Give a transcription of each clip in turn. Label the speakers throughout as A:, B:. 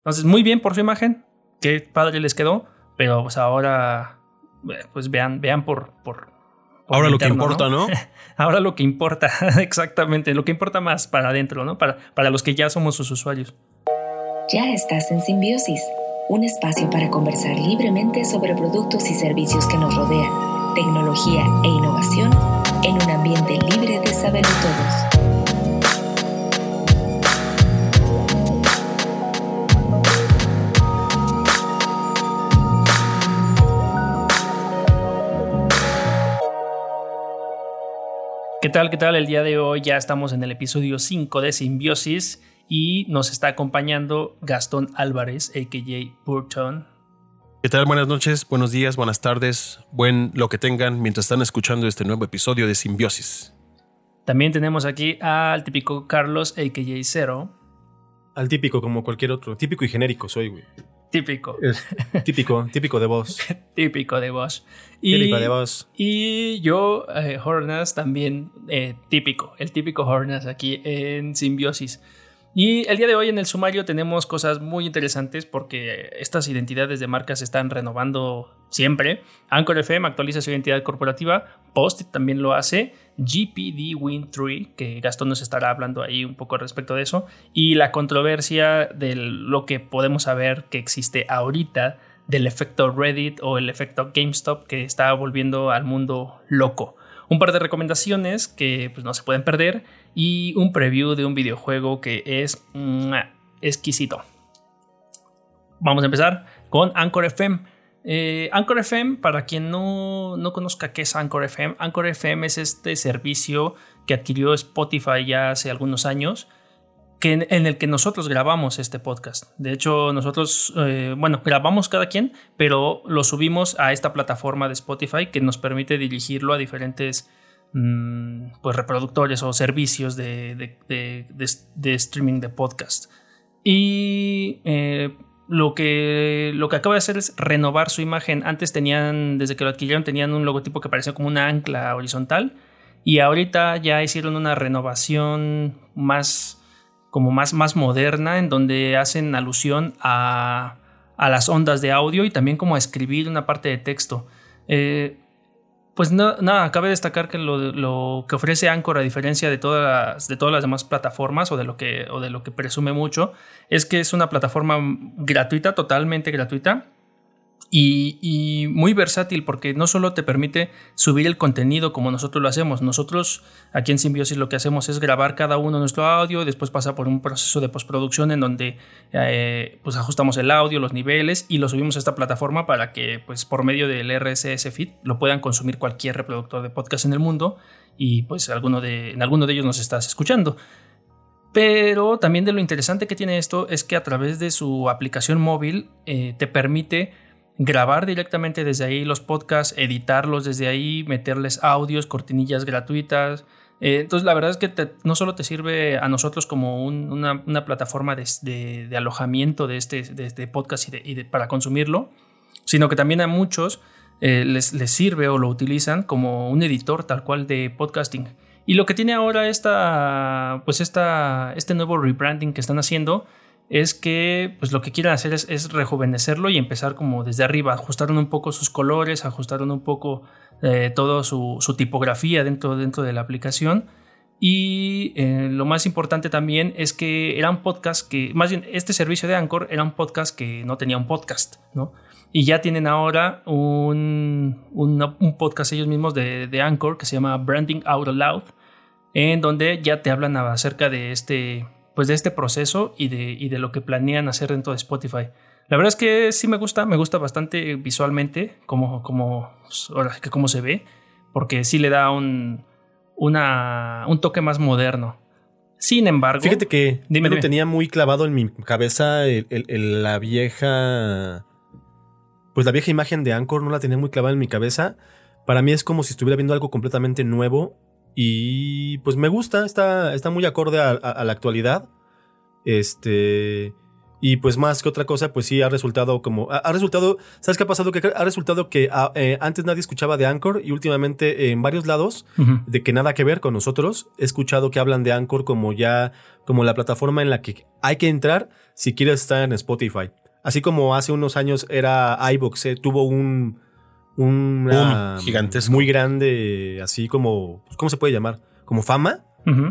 A: Entonces, muy bien por su imagen, qué padre les quedó, pero pues ahora, eh, pues vean, vean por... por,
B: ahora lo que importa, ¿no?
A: ahora lo que importa, exactamente, lo que importa más para adentro, ¿no? Para, para los que ya somos sus usuarios.
C: Ya estás en Simbiosis, un espacio para conversar libremente sobre productos y servicios que nos rodean, tecnología e innovación en un ambiente libre de saber todos.
A: ¿Qué tal? ¿Qué tal? El día de hoy ya estamos en el episodio 5 de Simbiosis y nos está acompañando Gastón Álvarez, a.k.a. Burton.
B: ¿Qué tal? Buenas noches, buenos días, buenas tardes, buen lo que tengan mientras están escuchando este nuevo episodio de Simbiosis.
A: También tenemos aquí al típico Carlos, a.k.a. Cero.
D: Al típico como cualquier otro, típico y genérico soy, güey.
A: Típico.
D: típico, típico de voz.
A: típico de voz.
D: Y, típico de voz.
A: Y yo, eh, Hornas, también eh, típico, el típico Hornas aquí en Simbiosis. Y el día de hoy en el sumario tenemos cosas muy interesantes porque estas identidades de marcas se están renovando siempre. Anchor FM actualiza su identidad corporativa, Post también lo hace, GPD Win3, que Gastón nos estará hablando ahí un poco respecto de eso, y la controversia de lo que podemos saber que existe ahorita del efecto Reddit o el efecto GameStop que está volviendo al mundo loco. Un par de recomendaciones que pues, no se pueden perder y un preview de un videojuego que es exquisito. Vamos a empezar con Anchor FM. Eh, Anchor FM, para quien no, no, conozca qué es Anchor FM, Anchor FM es este servicio que adquirió Spotify ya hace algunos años, que en, el que nosotros grabamos este podcast. De hecho, nosotros, eh, bueno, grabamos cada quien, pero lo subimos a esta plataforma de Spotify que nos permite dirigirlo a diferentes Mm, pues reproductores o servicios de, streaming de podcast. Y eh, lo, que, lo que acaba de hacer es renovar su imagen. Antes tenían, desde que lo adquirieron, tenían un logotipo que parecía como una ancla horizontal. Y ahorita ya hicieron una renovación más, como más, más moderna, en donde hacen alusión a, a las ondas de audio y también como a escribir una parte de texto. Eh, pues nada, cabe destacar que lo, que ofrece Anchor, a diferencia de todas, las, de todas las demás plataformas o de, lo que, o de lo que presume mucho, es que es una plataforma gratuita, totalmente gratuita, y, muy versátil porque no solo te permite subir el contenido como nosotros lo hacemos, nosotros aquí en Symbiosis lo que hacemos es grabar cada uno nuestro audio, después pasa por un proceso de postproducción en donde eh, pues ajustamos el audio, los niveles y lo subimos a esta plataforma para que pues por medio del RSS feed lo puedan consumir cualquier reproductor de podcast en el mundo y pues alguno de, en alguno de ellos nos estás escuchando. Pero también de lo interesante que tiene esto es que a través de su aplicación móvil eh, te permite grabar directamente desde ahí los podcasts, editarlos desde ahí, meterles audios, cortinillas gratuitas. Eh, entonces la verdad es que no solo te sirve a nosotros como una, plataforma de, alojamiento de este, de podcast y, para consumirlo, sino que también a muchos eh, les, les, sirve o lo utilizan como un editor tal cual de podcasting. Y lo que tiene ahora esta, pues esta, este nuevo rebranding que están haciendo es que pues lo que quieren hacer es, rejuvenecerlo y empezar como desde arriba, ajustaron un poco sus colores, ajustaron un poco eh, toda su, tipografía dentro, dentro de la aplicación. Y eh, lo más importante también es que era un podcast que, más bien, este servicio de Anchor era un podcast que no tenía un podcast, ¿no? Y ya tienen ahora un, un, podcast ellos mismos de, de, Anchor que se llama Branding Out Loud, en donde ya te hablan acerca de este, pues de este proceso y de, de lo que planean hacer dentro de Spotify. La verdad es que sí me gusta, me gusta bastante visualmente como, como, que cómo se ve, porque sí le da un, una, un toque más moderno. Sin embargo,
D: fíjate que dime, tenía muy clavado en mi cabeza la vieja, pues la vieja imagen de Anchor no la tenía muy clavada en mi cabeza. Para mí es como si estuviera viendo algo completamente nuevo y pues me gusta, está, está muy acorde a, la actualidad. Este. Y pues más que otra cosa, pues sí ha resultado como. Ha, resultado. ¿Sabes qué ha pasado? Que ha resultado que ah, eh, antes nadie escuchaba de Anchor y últimamente en varios lados, de que nada que ver con nosotros, he escuchado que hablan de Anchor como ya. como la plataforma en la que hay que entrar si quieres estar en Spotify. Así como hace unos años era iBox, eh, tuvo un. Un
B: gigantesco.
D: Muy grande, así como. ¿Cómo se puede llamar? Como fama.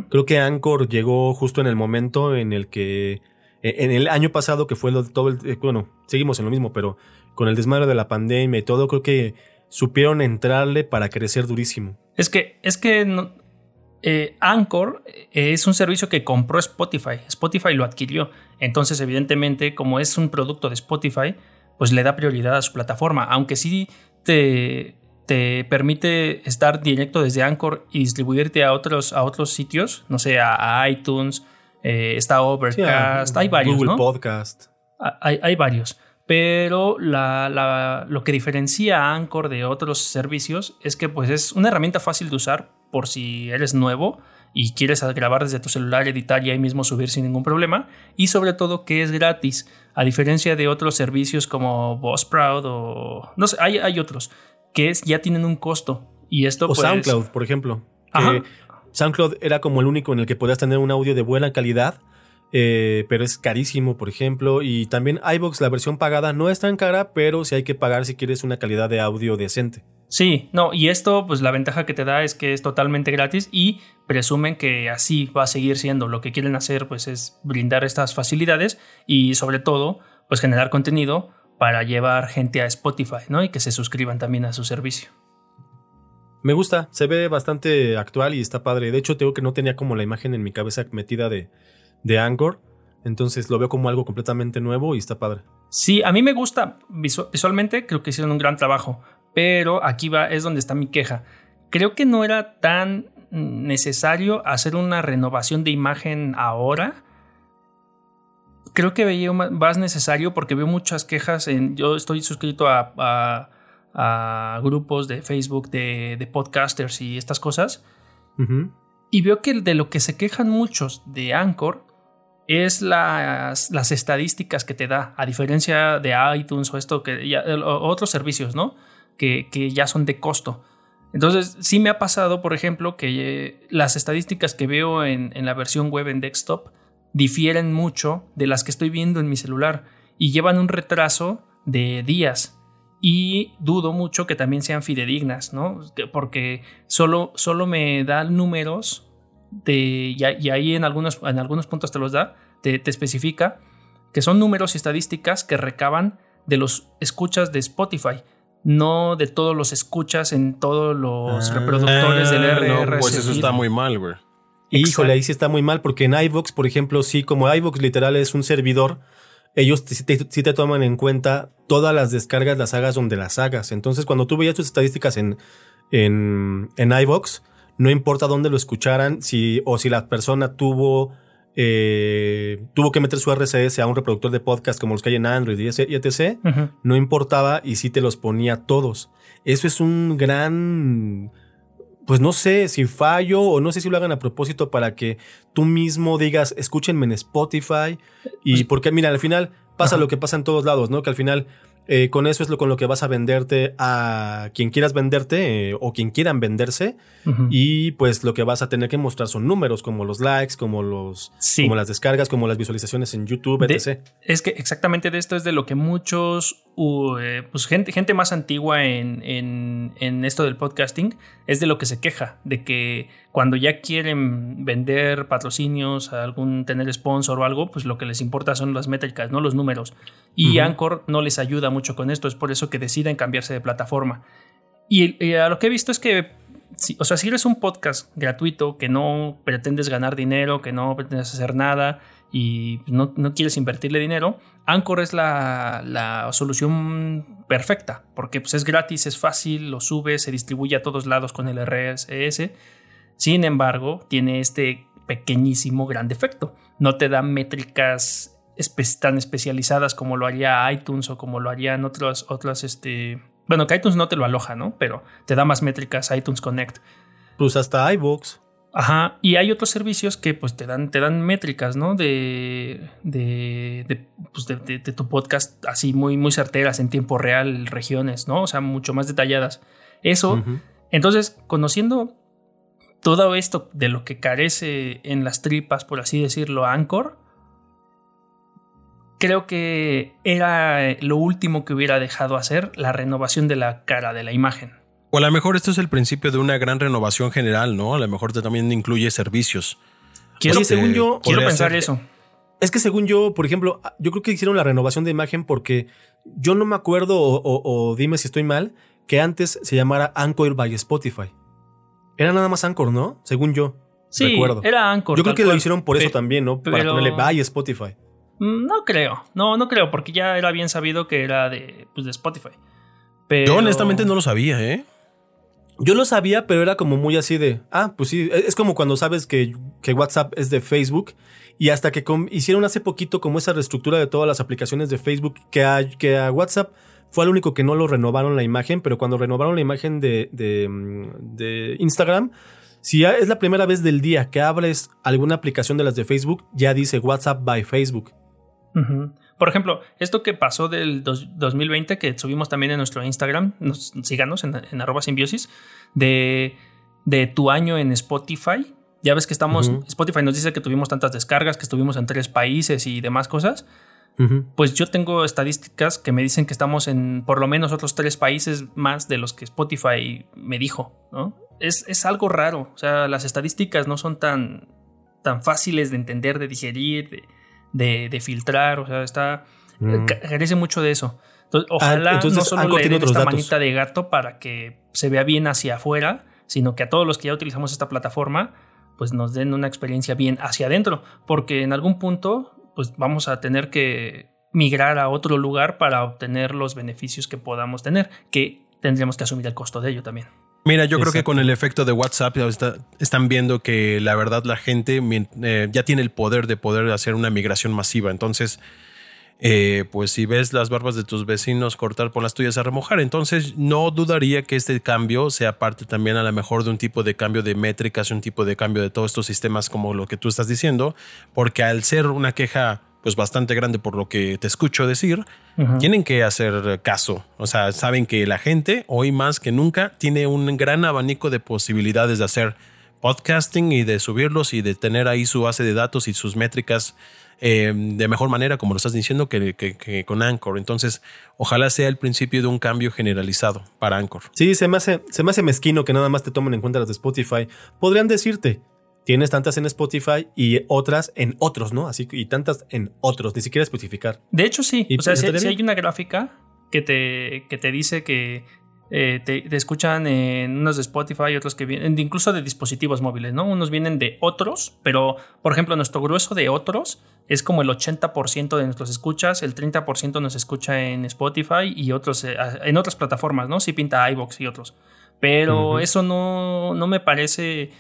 D: Creo que Anchor llegó justo en el momento en el que eh, en el año pasado, que fue todo el. Eh, bueno, seguimos en lo mismo, pero con el desmadre de la pandemia y todo, creo que supieron entrarle para crecer durísimo.
A: Es que, es que eh, Anchor es un servicio que compró Spotify. Spotify lo adquirió. Entonces, evidentemente, como es un producto de Spotify, pues le da prioridad a su plataforma. Aunque sí te, te permite estar directo desde Anchor y distribuirte a otros, a otros sitios, no sé, a iTunes eh, está Overcast, hay varios.
D: Google Podcast.
A: Ah, hay, varios. Pero lo que diferencia a Anchor de otros servicios es que pues, es una herramienta fácil de usar por si eres nuevo y quieres grabar desde tu celular, editar y ahí mismo subir sin ningún problema. Y sobre todo que es gratis, a diferencia de otros servicios como Buzzsprout o... No sé, hay, hay otros que ya tienen un costo. Y esto,
D: o pues SoundCloud, por ejemplo. SoundCloud era como el único en el que podías tener un audio de buena calidad, eh, pero es carísimo, por ejemplo. Y también iBox, la versión pagada, no es tan cara, pero sí hay que pagar si quieres una calidad de audio decente.
A: Sí, no, y esto, pues la ventaja que te da es que es totalmente gratis y presumen que así va a seguir siendo. Lo que quieren hacer, pues, es brindar estas facilidades y sobre todo, pues generar contenido para llevar gente a Spotify, ¿no? Y que se suscriban también a su servicio.
D: Me gusta, se ve bastante actual y está padre. De hecho, tengo que no tenía como la imagen en mi cabeza metida de, de Anchor. Entonces lo veo como algo completamente nuevo y está padre.
A: Sí, a mí me gusta visualmente, creo que hicieron un gran trabajo. Pero aquí va, es donde está mi queja. Creo que no era tan necesario hacer una renovación de imagen ahora. Creo que veía más necesario porque veo muchas quejas en. Yo estoy suscrito a a grupos de Facebook de, podcasters y estas cosas. Y veo que de lo que se quejan muchos de Anchor es las, las, estadísticas que te da, a diferencia de iTunes o esto que otros servicios, ¿no? Que, que, ya son de costo. Entonces, sí me ha pasado, por ejemplo, que eh, las estadísticas que veo en, en la versión web en desktop difieren mucho de las que estoy viendo en mi celular y llevan un retraso de días y dudo mucho que también sean fidedignas, ¿no? Porque solo, solo me dan números de, y, ahí en algunos, en algunos puntos te los da, te, especifica que son números y estadísticas que recaban de los escuchas de Spotify, no de todos los escuchas en todos los ah, reproductores del RRS.
B: pues eso está muy mal, güey.
D: Híjole, ahí sí está muy mal, porque en iVox, por ejemplo, sí, como iVox literal es un servidor, ellos sí te, toman en cuenta todas las descargas, las hagas donde las hagas. Entonces, cuando tú veías tus estadísticas en, en, en iVox, no importa dónde lo escucharan, si, o si la persona tuvo, eh, tuvo que meter su RSS a un reproductor de podcast como los que hay en Android y etc., no importaba y sí te los ponía todos. Eso es un gran pues no sé si fallo o no sé si lo hagan a propósito para que tú mismo digas, escúchenme en Spotify. Y pues porque, mira, al final pasa lo que pasa en todos lados, ¿no? Que al final eh, con eso es lo con lo que vas a venderte a quien quieras venderte eh, o quien quieran venderse. Y pues lo que vas a tener que mostrar son números como los likes, como, los, como las descargas, como las visualizaciones en YouTube, etc.
A: es que exactamente de esto es de lo que muchos, eh, pues gente, gente más antigua en, en, esto del podcasting, es de lo que se queja, de que cuando ya quieren vender patrocinios, algún tener sponsor o algo, pues lo que les importa son las métricas, no los números. Y Anchor no les ayuda mucho con esto, es por eso que deciden cambiarse de plataforma. Y, a lo que he visto es que, o sea, si eres un podcast gratuito que no pretendes ganar dinero, que no pretendes hacer nada y no, quieres invertirle dinero, Anchor es la, solución perfecta, porque pues, es gratis, es fácil, lo subes, se distribuye a todos lados con el RSS. Sin embargo, tiene este pequeñísimo gran defecto. No te da métricas tan especializadas como lo haría iTunes o como lo harían otras, otras, este... Bueno, que iTunes no te lo aloja, ¿no? Pero te da más métricas iTunes Connect.
D: Pues hasta iVoox.
A: Ajá, y hay otros servicios que pues te dan, te dan métricas, ¿no? De, de, de, pues, de, tu podcast así muy, muy certeras en tiempo real, regiones, ¿no? O sea, mucho más detalladas. Eso, entonces, conociendo todo esto de lo que carece en las tripas, por así decirlo, Anchor, creo que era lo último que hubiera dejado hacer la renovación de la cara de la imagen.
B: O a lo mejor esto es el principio de una gran renovación general, ¿no? A lo mejor también incluye servicios.
A: Quiero,
D: según yo,
A: quiero pensar eso.
D: Es que según yo, por ejemplo, yo creo que hicieron la renovación de imagen porque yo no me acuerdo, o, o- o dime si estoy mal, que antes se llamara Anchor by Spotify. Era nada más Anchor, ¿no? Según yo.
A: Sí,
D: recuerdo.
A: era Anchor.
D: yo creo que lo hicieron por eso también, ¿no? Para
A: pero-
D: ponerle by Spotify.
A: Mm, No creo, no, no creo, porque ya era bien sabido que era de, pues, de Spotify. Pero...
B: Yo honestamente no lo sabía, ¿eh?
D: Yo lo sabía, pero era como muy así de, ah, pues sí, es como cuando sabes que, WhatsApp es de Facebook y hasta que hicieron hace poquito como esa reestructura de todas las aplicaciones de Facebook que a, que WhatsApp fue el único que no lo renovaron la imagen, pero cuando renovaron la imagen de, de, mm, de Instagram, si ya es la primera vez del día que abres alguna aplicación de las de Facebook, ya dice WhatsApp by Facebook.
A: Ujú. Por ejemplo, esto que pasó del dos- 2020, que subimos también en nuestro Instagram, nos, síganos en, en arroba simbiosis, de, de tu año en Spotify. Ya ves que estamos. Spotify nos dice que tuvimos tantas descargas, que estuvimos en tres países y demás cosas. Pues yo tengo estadísticas que me dicen que estamos en por lo menos otros tres países más de los que Spotify me dijo, ¿no? Es, es algo raro, o sea, las estadísticas no son tan, tan fáciles de entender, de digerir, de, de- de filtrar, o sea, está,
D: Mm.
A: ca- carece mucho de eso. Entonces, ojalá
D: entonces
A: no solo le den esta
D: datos.
A: manita de gato para que se vea bien hacia afuera, sino que a todos los que ya utilizamos esta plataforma, pues nos den una experiencia bien hacia adentro, porque en algún punto, pues vamos a tener que migrar a otro lugar para obtener los beneficios que podamos tener, que tendríamos que asumir el costo de ello también.
B: Mira, yo creo que con el efecto de WhatsApp está- están viendo que la verdad la gente eh, ya tiene el poder de poder hacer una migración masiva. Entonces, eh, pues si ves las barbas de tus vecinos cortar por las tuyas a remojar, entonces no dudaría que este cambio sea parte también a lo mejor de un tipo de cambio de métricas, un tipo de cambio de todos estos sistemas como lo que tú estás diciendo, porque al ser una queja pues bastante grande por lo que te escucho decir, tienen que hacer caso. O sea, saben que la gente hoy más que nunca tiene un gran abanico de posibilidades de hacer podcasting y de subirlos y de tener ahí su base de datos y sus métricas eh, de mejor manera, como lo estás diciendo, que, que- que con Anchor. Entonces, ojalá sea el principio de un cambio generalizado para Anchor.
D: Sí, se me, hace, se me hace mezquino que nada más te tomen en cuenta las de Spotify. Podrían decirte, tienes tantas en Spotify y otras en otros, ¿no? Así que- y tantas en otros, ni siquiera especificar.
A: De hecho, sí. O sea, si, hay una gráfica que te, que te dice que eh, te, te escuchan en unos de Spotify, otros que vienen, incluso de dispositivos móviles, ¿no? Unos vienen de otros, pero por ejemplo, nuestro grueso de otros es como el 80% de nuestros escuchas, el 30% nos escucha en Spotify y otros eh, en otras plataformas, ¿no? Sí pinta iBox y otros. Pero eso no, no me parece.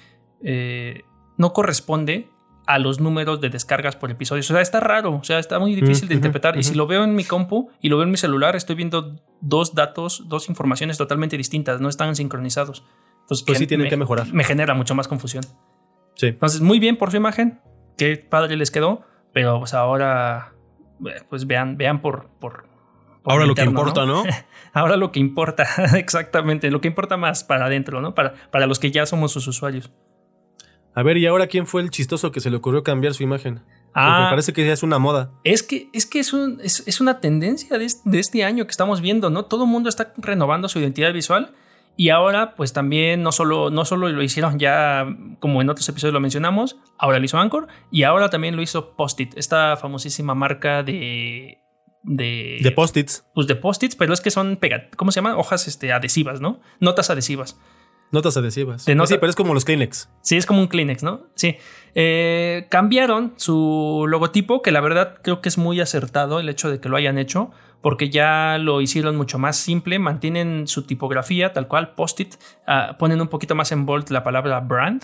A: eh, no corresponde a los números de descargas por episodio. O sea, está raro, o sea, está muy difícil de interpretar. Y si lo veo en mi compu y lo veo en mi celular, estoy viendo dos datos, dos informaciones totalmente distintas, no están sincronizados. Entonces,
D: Pues sí, tienen
A: me-
D: que mejorar.
A: Me genera mucho más confusión.
D: Sí.
A: Entonces, muy bien por su imagen, qué padre les quedó, pero pues ahora, eh, pues vean, vean por... por, por
B: Ahora lo que importa, ¿no?
A: Ahora lo que importa, exactamente, lo que importa más para adentro, ¿no? Para, para los que ya somos sus usuarios.
D: A ver, ¿y ahora quién fue el chistoso que se le ocurrió cambiar su imagen? Porque
A: Ah,
D: me parece que ya es una moda.
A: Es que, es, que es, un- es, es una tendencia de, de este año que estamos viendo, ¿no? Todo el mundo está renovando su identidad visual y ahora pues también no solo, no solo lo hicieron ya como en otros episodios lo mencionamos, ahora lo hizo Anchor y ahora también lo hizo Post-it, esta famosísima marca de... De,
D: De post-its,
A: pues de post-its, pero es que son pegat ¿cómo se llaman? Hojas este, adhesivas, ¿no? Notas adhesivas.
D: Notas adhesivas.
A: De
D: Pues
A: nota-
D: Sí, pero es como los Kleenex.
A: Sí, es como un Kleenex, ¿no? Sí. Eh, cambiaron su logotipo, que la verdad creo que es muy acertado el hecho de que lo hayan hecho, porque ya lo hicieron mucho más simple, mantienen su tipografía tal cual, post-it, ah, ponen un poquito más en bold la palabra brand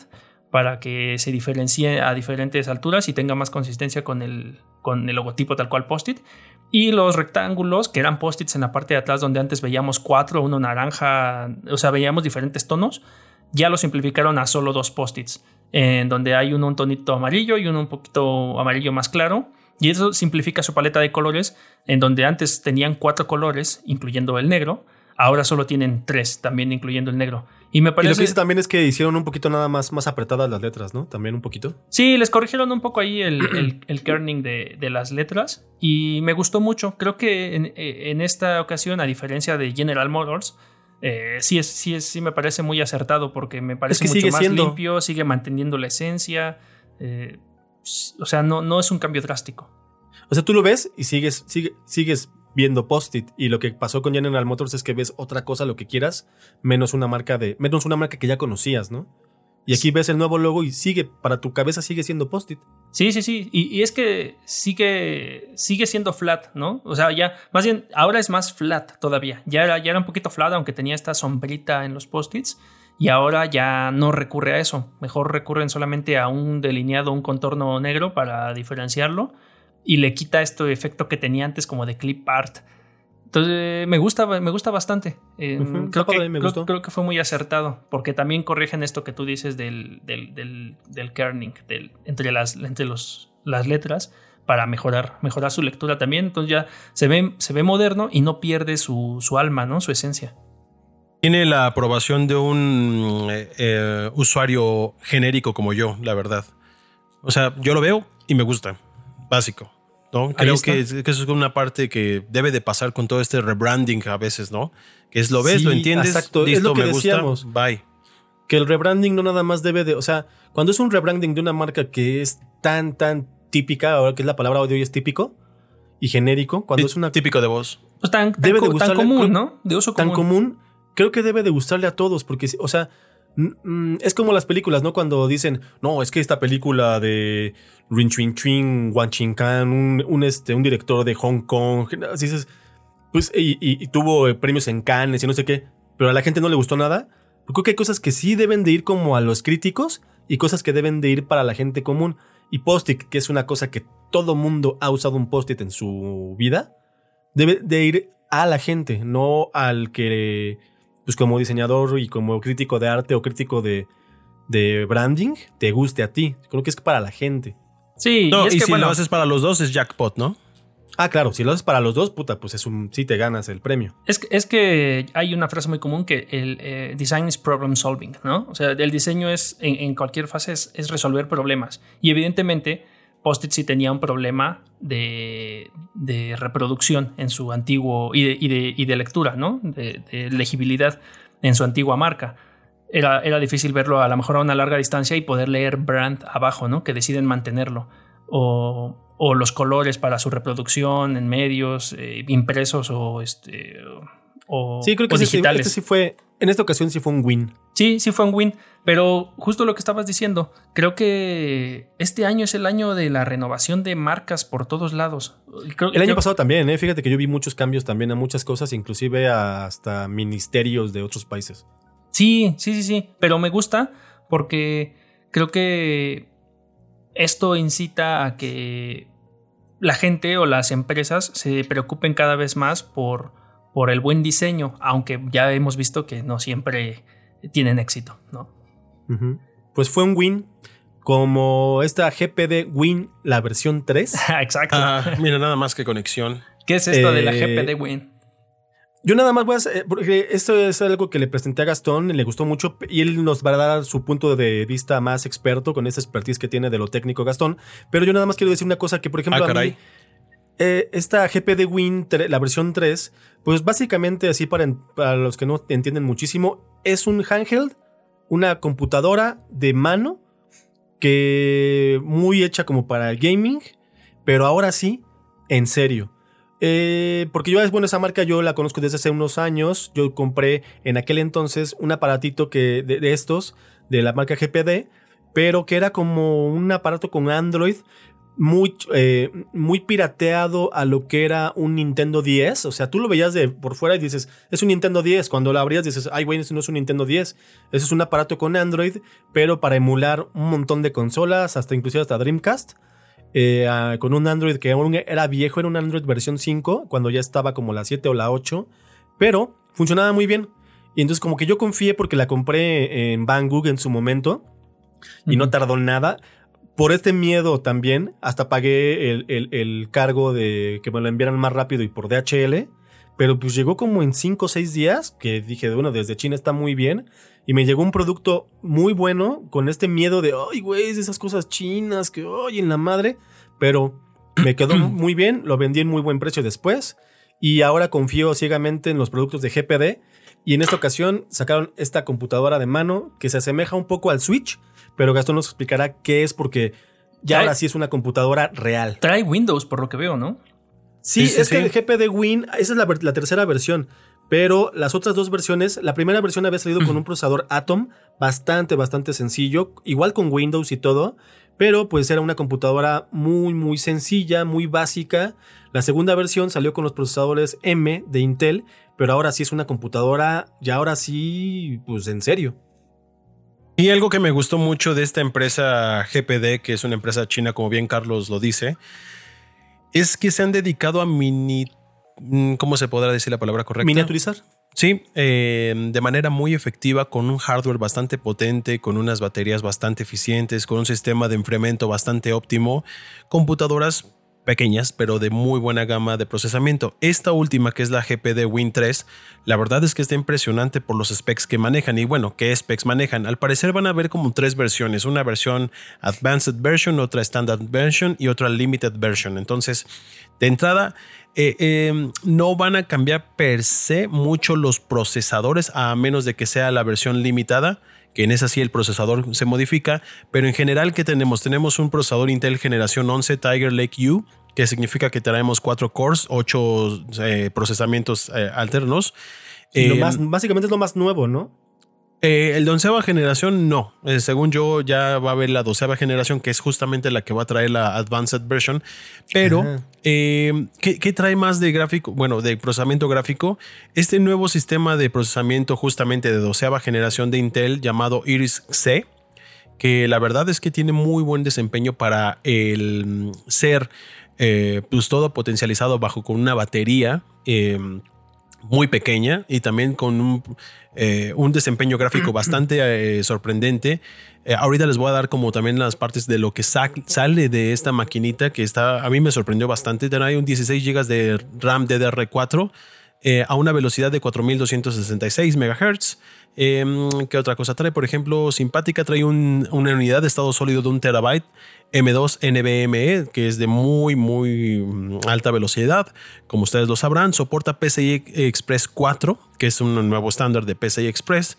A: para que se diferencie a diferentes alturas y tenga más consistencia con el, con el logotipo tal cual post-it. Y los rectángulos, que eran post-its en la parte de atrás donde antes veíamos cuatro, uno naranja, o sea, veíamos diferentes tonos, ya lo simplificaron a solo dos post-its. en donde hay uno un tonito amarillo y uno un poquito amarillo más claro. Y eso simplifica su paleta de colores, en donde antes tenían cuatro colores, incluyendo el negro, ahora solo tienen tres, también incluyendo el negro. Y me parece.
D: Y lo que dice también es que hicieron un poquito nada más, más apretadas las letras, ¿no? También un poquito.
A: Sí, les corrigieron un poco ahí el, el, kerning de, de, las letras. Y me gustó mucho. Creo que en, en esta ocasión, a diferencia de General Motors, eh, sí, es, sí, es, sí me parece muy acertado porque me parece mucho más limpio, sigue manteniendo la esencia. Eh, o sea, no, no es un cambio drástico.
D: O sea, tú lo ves y sigues, sigue, sigues viendo Post-it. Y lo que pasó con General Motors es que ves otra cosa, lo que quieras, menos una marca de. menos una marca que ya conocías, ¿no? Y aquí ves el nuevo logo y sigue, para tu cabeza sigue siendo Post-it.
A: Sí, sí, sí. Y, es que sigue, sigue siendo flat, ¿no? O sea, ya, más bien, ahora es más flat todavía. Ya era, ya era un poquito flat, aunque tenía esta sombrita en los post-its. Y ahora ya no recurre a eso. Mejor recurren solamente a un delineado, un contorno negro para diferenciarlo. Y le quita este efecto que tenía antes como de clip art entonces me gusta, me gusta bastante. creo, que, me creo, que, fue muy acertado, porque también corrigen esto que tú dices del, del, del, kerning, del, entre, las, entre los, las letras, para mejorar, mejorar su lectura también. Entonces ya se ve, se ve moderno y no pierde su, su alma, ¿no? su esencia.
B: Tiene la aprobación de un eh, eh, usuario genérico como yo, la verdad. O sea, yo lo veo y me gusta. Básico. Creo que, eso es una parte que debe de pasar con todo este rebranding a veces, ¿no? Que es lo ves, lo entiendes, exacto. listo, me decíamos, bye.
D: Que el rebranding no nada más debe de, o sea, cuando es un rebranding de una marca que es tan, tan típica, ahora que es la palabra de hoy es típico y genérico, cuando es una...
B: Típico de voz.
A: Pues tan, debe de gustarle, común, ¿no? De uso
D: común. Tan común, creo que debe de gustarle a todos, porque, o sea, es como las películas, ¿no? Cuando dicen, no, es que esta película de Rin Ching Ching, Wan Ching Kan, un, este, un director de Hong Kong, así dices, pues, y, tuvo eh, premios en Cannes y no sé qué, pero a la gente no le gustó nada. Creo que hay cosas que sí deben de ir como a los críticos y cosas que deben de ir para la gente común. Y post-it, que es una cosa que todo mundo ha usado un post-it en su vida, debe de ir a la gente, no al que pues como diseñador y como crítico de arte o crítico de, de branding, te guste a ti. Creo que es para la gente.
A: Sí,
B: y, es que, si lo haces para los dos es jackpot, ¿no?
D: Ah, claro, si lo haces para los dos, puta, pues es un, sí te ganas el premio.
A: Es, es que hay una frase muy común que el eh, design is problem solving, ¿no? O sea, el diseño es, en, cualquier fase, es, es, resolver problemas. Y evidentemente, Post-it sí tenía un problema de, reproducción en su antiguo y de, de, lectura, ¿no? De, legibilidad en su antigua marca. Era, era, difícil verlo a lo mejor a una larga distancia y poder leer brand abajo, ¿no? Que deciden mantenerlo. O, los colores para su reproducción en medios eh, impresos o, este, o,
D: sí, creo que digitales. sí fue, en esta ocasión sí fue un win.
A: Sí, sí fue un win. Pero justo lo que estabas diciendo, creo que este año es el año de la renovación de marcas por todos lados.
D: el año pasado también, ¿eh? fíjate que yo vi muchos cambios también a muchas cosas, inclusive hasta ministerios de otros países.
A: Sí, sí, sí, sí, pero me gusta porque creo que esto incita a que la gente o las empresas se preocupen cada vez más por, por el buen diseño, aunque ya hemos visto que no siempre tienen éxito, ¿no?
D: Pues fue un win. Como esta GPD Win, la versión 3.
A: Exacto.
B: Ah, mira, nada más que conexión.
A: ¿Qué es esto de la eh, GPD Win?
D: Yo nada más voy a hacer, porque esto es algo que le presenté a Gastón, le gustó mucho y él nos va a dar su punto de vista más experto con esta expertise que tiene de lo técnico Gastón. Pero yo nada más quiero decir una cosa que, por ejemplo, ah, eh, esta GPD Win, la versión 3, pues básicamente así para, para los que no entienden muchísimo, es un handheld una computadora de mano que muy hecha como para el gaming, pero ahora sí, en serio. Eh, porque yo, es bueno, esa marca yo la conozco desde hace unos años. Yo compré en aquel entonces un aparatito que, de estos, de la marca GPD, pero que era como un aparato con Android, muy, eh, muy pirateado a lo que era un Nintendo 10. O sea, tú lo veías de por fuera y dices, es un Nintendo 10. Cuando lo abrías dices, ay, güey, eso no es un Nintendo 10. Eso es un aparato con Android, pero para emular un montón de consolas, hasta inclusive hasta Dreamcast. Eh, ah, con un Android que era viejo, era un Android versión 5, cuando ya estaba como la 7 o la 8. Pero funcionaba muy bien. Y entonces como que yo confié porque la compré en Banggood en su momento. y no tardó nada. Por este miedo también, hasta pagué el, el- el cargo de que me lo enviaran más rápido y por DHL. Pero pues llegó como en 5 o 6 días, que dije, bueno, desde China está muy bien. Y me llegó un producto muy bueno con este miedo de, ay, güey, esas cosas chinas que, ay, en la madre. Pero me quedó muy bien, lo vendí en muy buen precio después. Y ahora confío ciegamente en los productos de GPD. Y en esta ocasión sacaron esta computadora de mano que se asemeja un poco al Switch, pero Gastón nos explicará qué es porque ya
A: Trae-
D: ahora sí es una computadora real.
A: Trae Windows, por lo que veo, ¿no?
D: Sí,
B: Sí, sí,
D: es que
B: sí.
D: el GPD Win, esa es la tercera versión. Pero las otras dos versiones, la primera versión había salido con un procesador Atom, bastante, bastante sencillo, igual con Windows y todo, pero pues era una computadora muy, muy sencilla, muy básica. La segunda versión salió con los procesadores M de Intel, pero ahora sí es una computadora, ya ahora sí, pues en serio.
B: Y algo que me gustó mucho de esta empresa GPD, que es una empresa china, como bien Carlos lo dice, es que se han dedicado a mini. mm, ¿Cómo se podrá decir la palabra correcta?
D: Miniaturizar.
B: Sí, eh, de manera muy efectiva, con un hardware bastante potente, con unas baterías bastante eficientes, con un sistema de enfriamiento bastante óptimo, computadoras pequeñas, pero de muy buena gama de procesamiento. Esta última, que es la GPD Win 3, la verdad es que está impresionante por los specs que manejan. Y bueno, ¿qué specs manejan? Al parecer van a haber como tres versiones, una versión Advanced Version, otra Standard Version y otra Limited Version. Entonces, de entrada, eh, eh, no van a cambiar per se mucho los procesadores a menos de que sea la versión limitada que en esa sí el procesador se modifica, pero en general ¿qué tenemos? Tenemos un procesador Intel generación 11 Tiger Lake U, que significa que traemos 4 cores, 8 eh, procesamientos eh, alternos.
D: Y lo
B: Eh,
D: más, básicamente es lo más nuevo, ¿no?
B: Eh, el onceava generación no. Eh, según yo, ya va a haber la doceava generación, que es justamente la que va a traer la Advanced Version. Pero, eh, ¿qué, qué trae más de gráfico? Bueno, de procesamiento gráfico. Este nuevo sistema de procesamiento justamente de doceava generación de Intel llamado Iris C, que la verdad es que tiene muy buen desempeño para el mm, ser eh, pues todo potencializado bajo con una batería. Muy pequeña y también con un, eh, un desempeño gráfico bastante eh, sorprendente. Eh, ahorita les voy a dar como también las partes de lo que sa- sale de esta maquinita que está, a mí me sorprendió bastante. Trae un 16 GB de RAM DDR4 eh, a una velocidad de 4266 MHz. Eh, ¿Qué otra cosa trae? Por ejemplo, simpática, trae un- una unidad de estado sólido de un terabyte M2 NVMe, que es de muy, muy mm, alta velocidad. Como ustedes lo sabrán, soporta PCI Express 4, que es un nuevo estándar de PCI Express.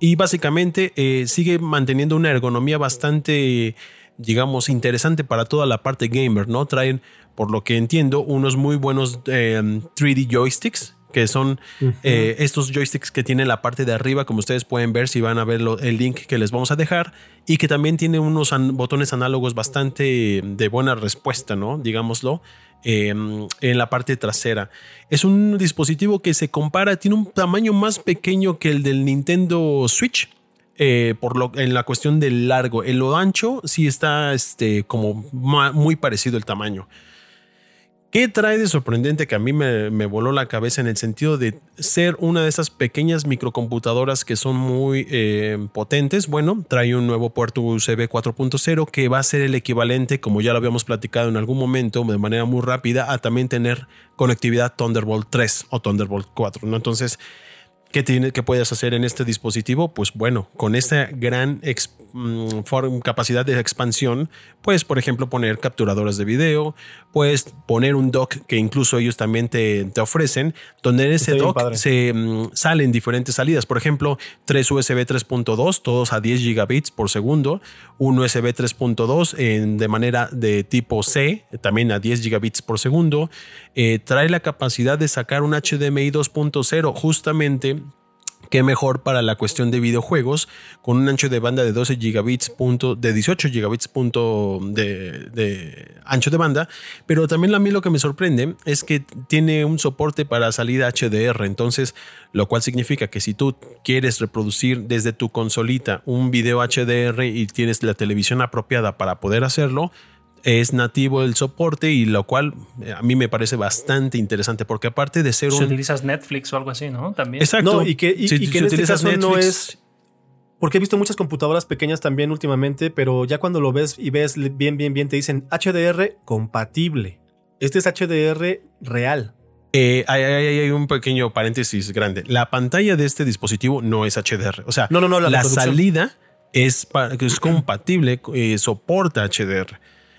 B: Y básicamente eh, sigue manteniendo una ergonomía bastante, digamos, interesante para toda la parte gamer, ¿no? Traen, por lo que entiendo, unos muy buenos eh, 3D joysticks que son eh, estos joysticks que tienen la parte de arriba, como ustedes pueden ver si van a ver lo- el link que les vamos a dejar, y que también tiene unos botones análogos bastante de buena respuesta, ¿no? Digámoslo, eh, en la parte trasera. Es un dispositivo que se compara, tiene un tamaño más pequeño que el del Nintendo Switch. eh, por lo, en la cuestión del largo, en lo ancho sí está este, como muy parecido el tamaño. ¿Qué trae de sorprendente que a mí me, voló la cabeza en el sentido de ser una de esas pequeñas microcomputadoras que son muy eh, potentes? Bueno, trae un nuevo puerto USB 4.0 que va a ser el equivalente, como ya lo habíamos platicado en algún momento de manera muy rápida, a también tener conectividad Thunderbolt 3 o Thunderbolt 4. ¿no? Entonces, ¿Qué, tiene, ¿Qué puedes hacer en este dispositivo? Pues bueno, con esta gran ex- mm, form- capacidad de expansión, puedes, por ejemplo, poner capturadoras de video, puedes poner un dock que incluso ellos también te, te ofrecen, donde en ese dock se mm, salen diferentes salidas. Por ejemplo, tres USB 3.2, todos a 10 gigabits por segundo, un USB 3.2 en- de manera de tipo C, también a 10 gigabits por segundo. Eh, trae la capacidad de sacar un HDMI 2.0, justamente Qué mejor para la cuestión de videojuegos con un ancho de banda de 12 gigabits punto, de 18 gigabits punto de, de ancho de banda, pero también a mí lo que me sorprende es que tiene un soporte para salida HDR, entonces lo cual significa que si tú quieres reproducir desde tu consolita un video HDR y tienes la televisión apropiada para poder hacerlo, es nativo el soporte y lo cual eh, a mí me parece bastante interesante porque aparte de ser
A: Si
B: un
A: utilizas Netflix o algo así, ¿no? También.
B: Exacto.
D: No, y que, y-
B: Si-
D: y que
B: si
D: en este
B: utilizas
D: caso no
B: Netflix-
D: es. Porque he visto muchas computadoras pequeñas también últimamente, pero ya cuando lo ves y ves bien, bien, bien, te dicen HDR compatible. Este es HDR real.
B: Eh, hay, un pequeño paréntesis grande. La pantalla de este dispositivo no es HDR. O sea,
D: no, no, no,
B: la, salida es, es compatible, eh, soporta HDR.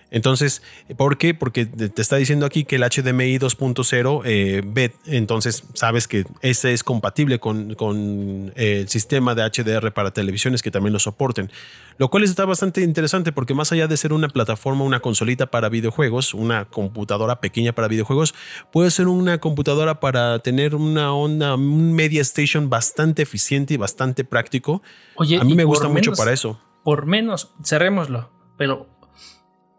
B: Entonces, ¿por qué? Porque te está diciendo aquí que el HDMI 2.0 eh, entonces sabes que ese es compatible con, eh, el sistema de HDR para televisiones que también lo soporten. Lo cual está bastante interesante porque más allá de ser una plataforma, una consolita para videojuegos, una computadora pequeña para videojuegos, puede ser una computadora para tener una onda, un media station bastante eficiente y bastante práctico. Oye, a mí me gusta mucho para eso.
A: Por menos, cerrémoslo, pero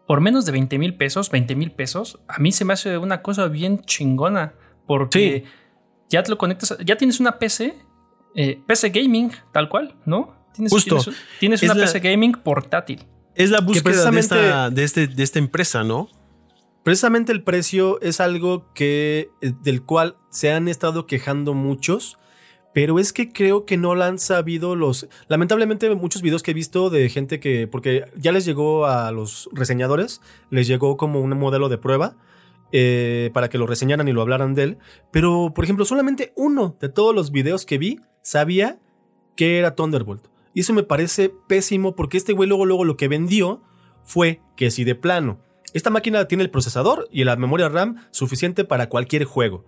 A: por menos de 20 mil pesos, 20 mil pesos, a mí se me hace una cosa bien chingona. Porque ya te lo conectas, ya tienes una PC, eh, PC gaming, tal cual, ¿no? Tienes,
B: Justo.
A: Tienes, una PC gaming portátil.
B: Es la búsqueda de, esta, de, este, de esta empresa, ¿no?
D: Precisamente el precio es algo que, eh, del cual se han estado quejando muchos pero es que creo que no la han sabido los... Lamentablemente muchos videos que he visto de gente que... Porque ya les llegó a los reseñadores, les llegó como un modelo de prueba eh, para que lo reseñaran y lo hablaran de él. Pero, por ejemplo, solamente uno de todos los videos que vi sabía que era Thunderbolt. Y eso me parece pésimo porque este güey luego, luego lo que vendió fue que si de plano, esta máquina tiene el procesador y la memoria RAM suficiente para cualquier juego.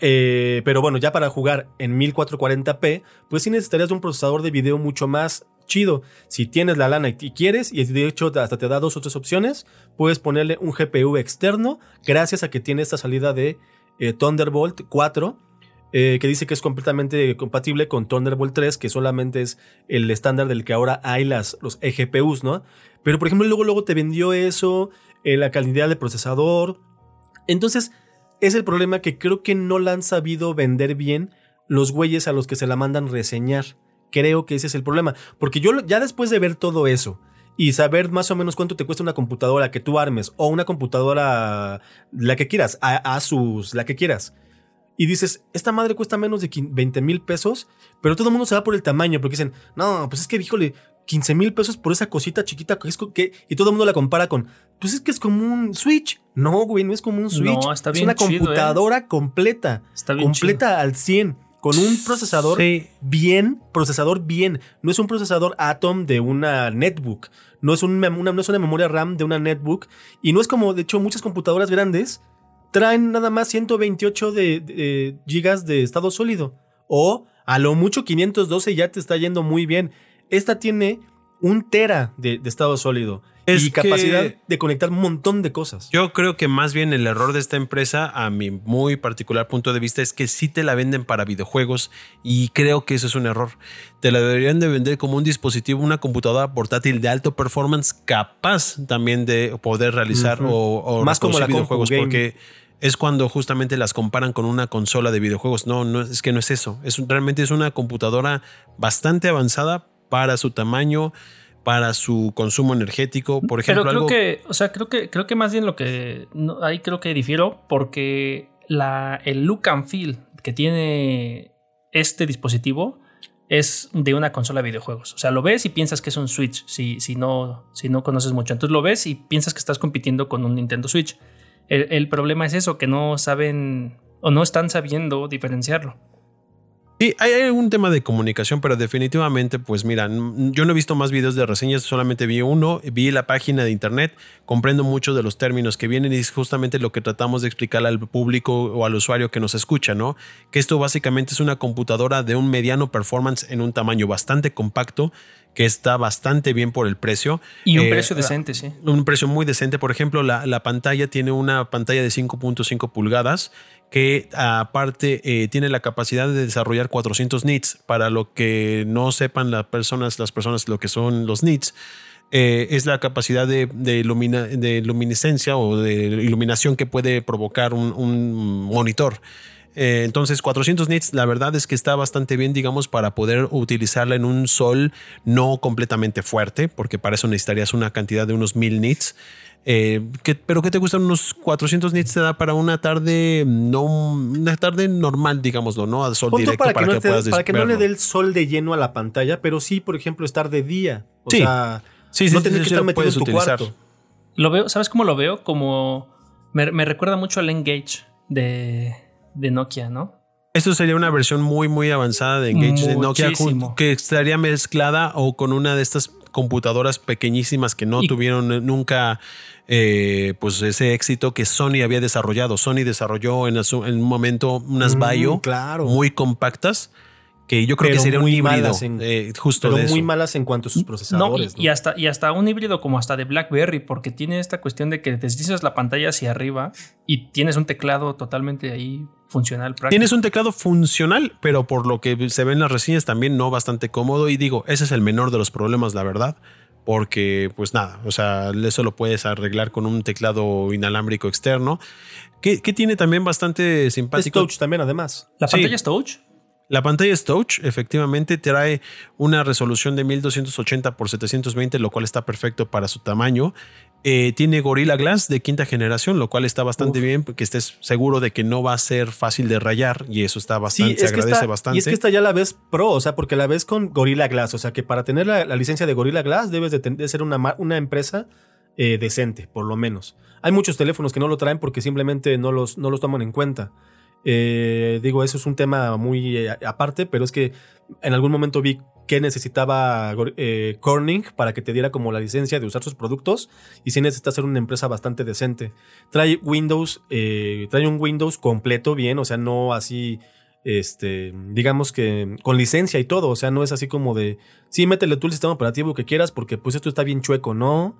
D: Eh, pero bueno, ya para jugar en 1440p, pues sí necesitarías un procesador de video mucho más chido. Si tienes la lana y quieres, y de hecho hasta te da dos o tres opciones, puedes ponerle un GPU externo gracias a que tiene esta salida de eh, Thunderbolt 4. Eh, que dice que es completamente compatible con Thunderbolt 3, que solamente es el estándar del que ahora hay las, los eGPUs, ¿no? Pero por ejemplo, luego, luego te vendió eso, la calidad del procesador. Entonces, es el problema que creo que no la han sabido vender bien los güeyes a los que se la mandan reseñar. Creo que ese es el problema. Porque yo ya después de ver todo eso y saber más o menos cuánto te cuesta una computadora que tú armes o una computadora, la que quieras, Asus, la que quieras. Y dices, esta madre cuesta menos de 20 mil pesos, pero todo el mundo se va por el tamaño, porque dicen, no, pues es que, híjole, 15 mil pesos por esa cosita chiquita que es que, y todo el mundo la compara con, pues es que es como un Switch. No, güey, no es como un Switch. No, está bien es una ¿eh? computadora completa. Está bien completa al 100. Con un procesador bien, procesador bien. No es un procesador Atom de una netbook. No es, una, no es una memoria RAM de una netbook. Y no es como, de hecho, muchas computadoras grandes traen nada más 128 de, de gigas de estado sólido. O a lo mucho 512 ya te está yendo muy bien. Esta tiene un tera de, estado sólido y capacidad de conectar un montón de cosas.
B: Yo creo que más bien el error de esta empresa, a mi muy particular punto de vista, es que sí te la venden para videojuegos y creo que eso es un error. Te la deberían de vender como un dispositivo, una computadora portátil de alto performance capaz también de poder realizar o,
D: más como la videojuegos
B: porque es cuando justamente las comparan con una consola de videojuegos. No, no es que no es eso. Es realmente es una computadora bastante avanzada para su tamaño, para su consumo energético, por ejemplo.
A: Pero creo que, o sea, creo que, creo que más bien lo que ahí creo que difiero porque la, el look and feel que tiene este dispositivo es de una consola de videojuegos. O sea, lo ves y piensas que es un Switch si, si, no, si no conoces mucho. Entonces lo ves y piensas que estás compitiendo con un Nintendo Switch. el problema es eso, que no saben o no están sabiendo diferenciarlo.
B: Sí, hay un tema de comunicación, pero definitivamente, pues mira, yo no he visto más videos de reseñas, solamente vi uno, vi la página de internet, comprendo muchos de los términos que vienen y es justamente lo que tratamos de explicar al público o al usuario que nos escucha, ¿no? Que esto básicamente es una computadora de un mediano performance en un tamaño bastante compacto que está bastante bien por el precio.
A: Y un eh, precio decente, sí.
B: Un precio muy decente. Por ejemplo, la, la pantalla tiene una pantalla de 5.5 pulgadas que aparte eh, tiene la capacidad de desarrollar 400 nits. Para lo que no sepan las personas, las personas lo que son los nits, eh, es la capacidad de, de, de, luminiscencia o de iluminación que puede provocar un, monitor. Eh, entonces 400 nits la verdad es que está bastante bien digamos para poder utilizarla en un sol no completamente fuerte porque para eso necesitarías una cantidad de unos 1000 nits. Eh, pero ¿qué te gustan? Unos 400 nits te da para una tarde, no una tarde normal, digámoslo, ¿no? A sol directo
D: para, que, no puedas Para que no le dé el sol de lleno a la pantalla, pero sí, por ejemplo, estar de día. O
B: sí.
D: sea,
B: sí, sí, no tener que estar metido en tu utilizar. cuarto.
A: Lo veo, ¿sabes cómo lo veo? Como me, recuerda mucho al Engage de, de Nokia, ¿no?
B: Esto sería una versión muy, muy avanzada de Engage de Nokia que estaría mezclada o con una de estas computadoras pequeñísimas que no tuvieron nunca eh, pues ese éxito que Sony había desarrollado. Sony desarrolló en, un momento unas mm, Bio muy compactas que yo creo que sería un híbrido eh, justo
D: pero muy malas en cuanto a sus procesadores.
A: y, hasta, y hasta un híbrido como hasta de BlackBerry, porque tiene esta cuestión de que deslizas la pantalla hacia arriba y tienes un teclado totalmente ahí funcional.
B: Tienes un teclado funcional, pero por lo que se ve en las reseñas también no bastante cómodo. Y digo, ese es el menor de los problemas, la verdad. Porque, pues nada, o sea, eso lo puedes arreglar con un teclado inalámbrico externo. Que, tiene también bastante simpático.
D: Es touch también, además.
A: ¿La pantalla es touch?
B: La pantalla es touch, efectivamente trae una resolución de 1280 x 720, lo cual está perfecto para su tamaño. Eh, tiene Gorilla Glass de quinta generación, lo cual está bastante bien, porque estés seguro de que no va a ser fácil de rayar y eso está bastante, se agradece bastante.
D: Y es que esta ya la ves pro, o sea, porque la ves con Gorilla Glass, o sea, que para tener la, licencia de Gorilla Glass debes de, ser una, una empresa eh, decente, por lo menos. Hay muchos teléfonos que no lo traen porque simplemente no los, no los toman en cuenta. Eh, digo, eso es un tema muy eh, aparte, pero es que en algún momento vi que necesitaba eh, Corning para que te diera como la licencia de usar sus productos y si necesita ser una empresa bastante decente. Trae Windows, trae un Windows completo bien, o sea, no así, este, digamos que con licencia y todo, o sea, no es así como de, sí, métele tú el sistema operativo que quieras porque pues esto está bien chueco, ¿no?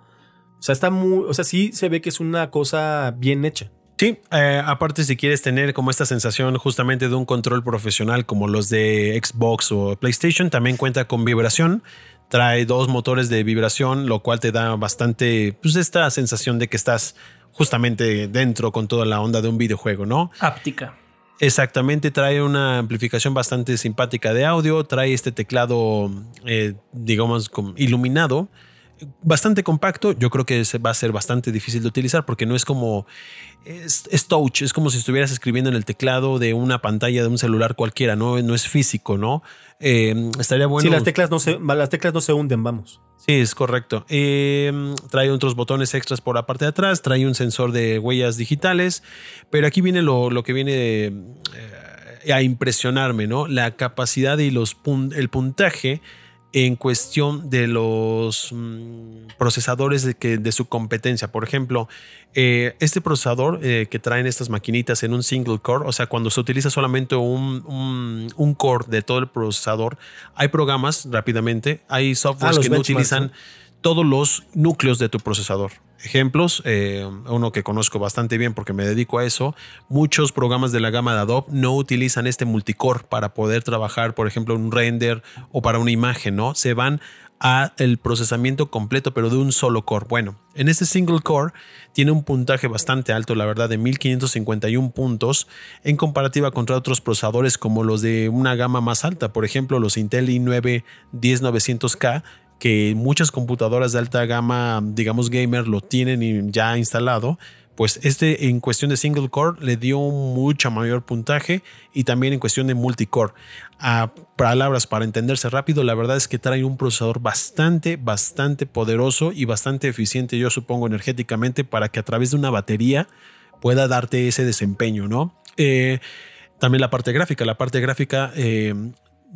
D: O sea, está muy, o sea, sí se ve que es una cosa bien hecha.
B: Sí, eh, aparte si quieres tener como esta sensación justamente de un control profesional como los de Xbox o PlayStation, también cuenta con vibración. Trae dos motores de vibración, lo cual te da bastante, pues esta sensación de que estás justamente dentro con toda la onda de un videojuego, ¿no?
A: Áptica.
B: Exactamente, trae una amplificación bastante simpática de audio, trae este teclado, eh, digamos, iluminado bastante compacto. Yo creo que va a ser bastante difícil de utilizar porque no es como es, touch, es como si estuvieras escribiendo en el teclado de una pantalla de un celular cualquiera, no, no es físico, ¿no? Eh, estaría bueno.
D: Sí, las teclas no se, las teclas no se hunden, vamos.
B: Sí, es correcto. Eh, trae otros botones extras por la parte de atrás, trae un sensor de huellas digitales, pero aquí viene lo, que viene eh, a impresionarme, ¿no? La capacidad y los el puntaje en cuestión de los mm, procesadores de, que, de su competencia. Por ejemplo, eh, este procesador eh, que traen estas maquinitas en un single core, o sea, cuando se utiliza solamente un, un, core de todo el procesador, hay programas rápidamente, hay softwares ah, que no utilizan todos los núcleos de tu procesador. Ejemplos, eh, uno que conozco bastante bien porque me dedico a eso, muchos programas de la gama de Adobe no utilizan este multicore para poder trabajar, por ejemplo, un render o para una imagen, ¿no? Se van a el procesamiento completo, pero de un solo core. Bueno, en este single core tiene un puntaje bastante alto, la verdad, de 1551 puntos en comparativa contra otros procesadores como los de una gama más alta, por ejemplo, los Intel i9 10900K que muchas computadoras de alta gama, digamos gamer, lo tienen ya instalado, pues este en cuestión de single core le dio mucho mayor puntaje y también en cuestión de multicore. A palabras para entenderse rápido, la verdad es que trae un procesador bastante, bastante poderoso y bastante eficiente, yo supongo, energéticamente para que a través de una batería pueda darte ese desempeño, ¿no? Eh, también la parte gráfica, la parte gráfica eh,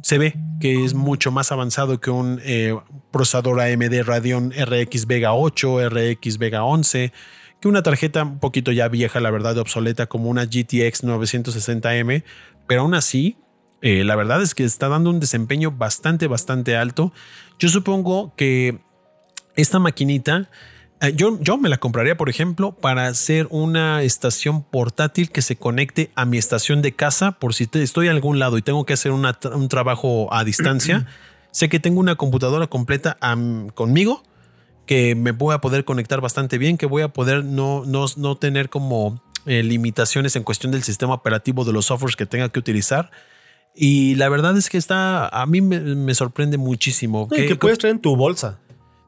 B: se ve que es mucho más avanzado que un eh, procesador AMD Radeon RX Vega 8, RX Vega 11, que una tarjeta un poquito ya vieja, la verdad, obsoleta, como una GTX 960M, pero aún así, eh, la verdad es que está dando un desempeño bastante, bastante alto. Yo supongo que esta maquinita yo, yo, me la compraría, por ejemplo, para hacer una estación portátil que se conecte a mi estación de casa por si estoy a algún lado y tengo que hacer un trabajo a distancia. sé que tengo una computadora completa conmigo que me voy a poder conectar bastante bien, que voy a poder no, no, no tener como eh, limitaciones en cuestión del sistema operativo de los softwares que tenga que utilizar. Y la verdad es que está, a mí me, sorprende muchísimo.
D: que, puedes traer en tu bolsa.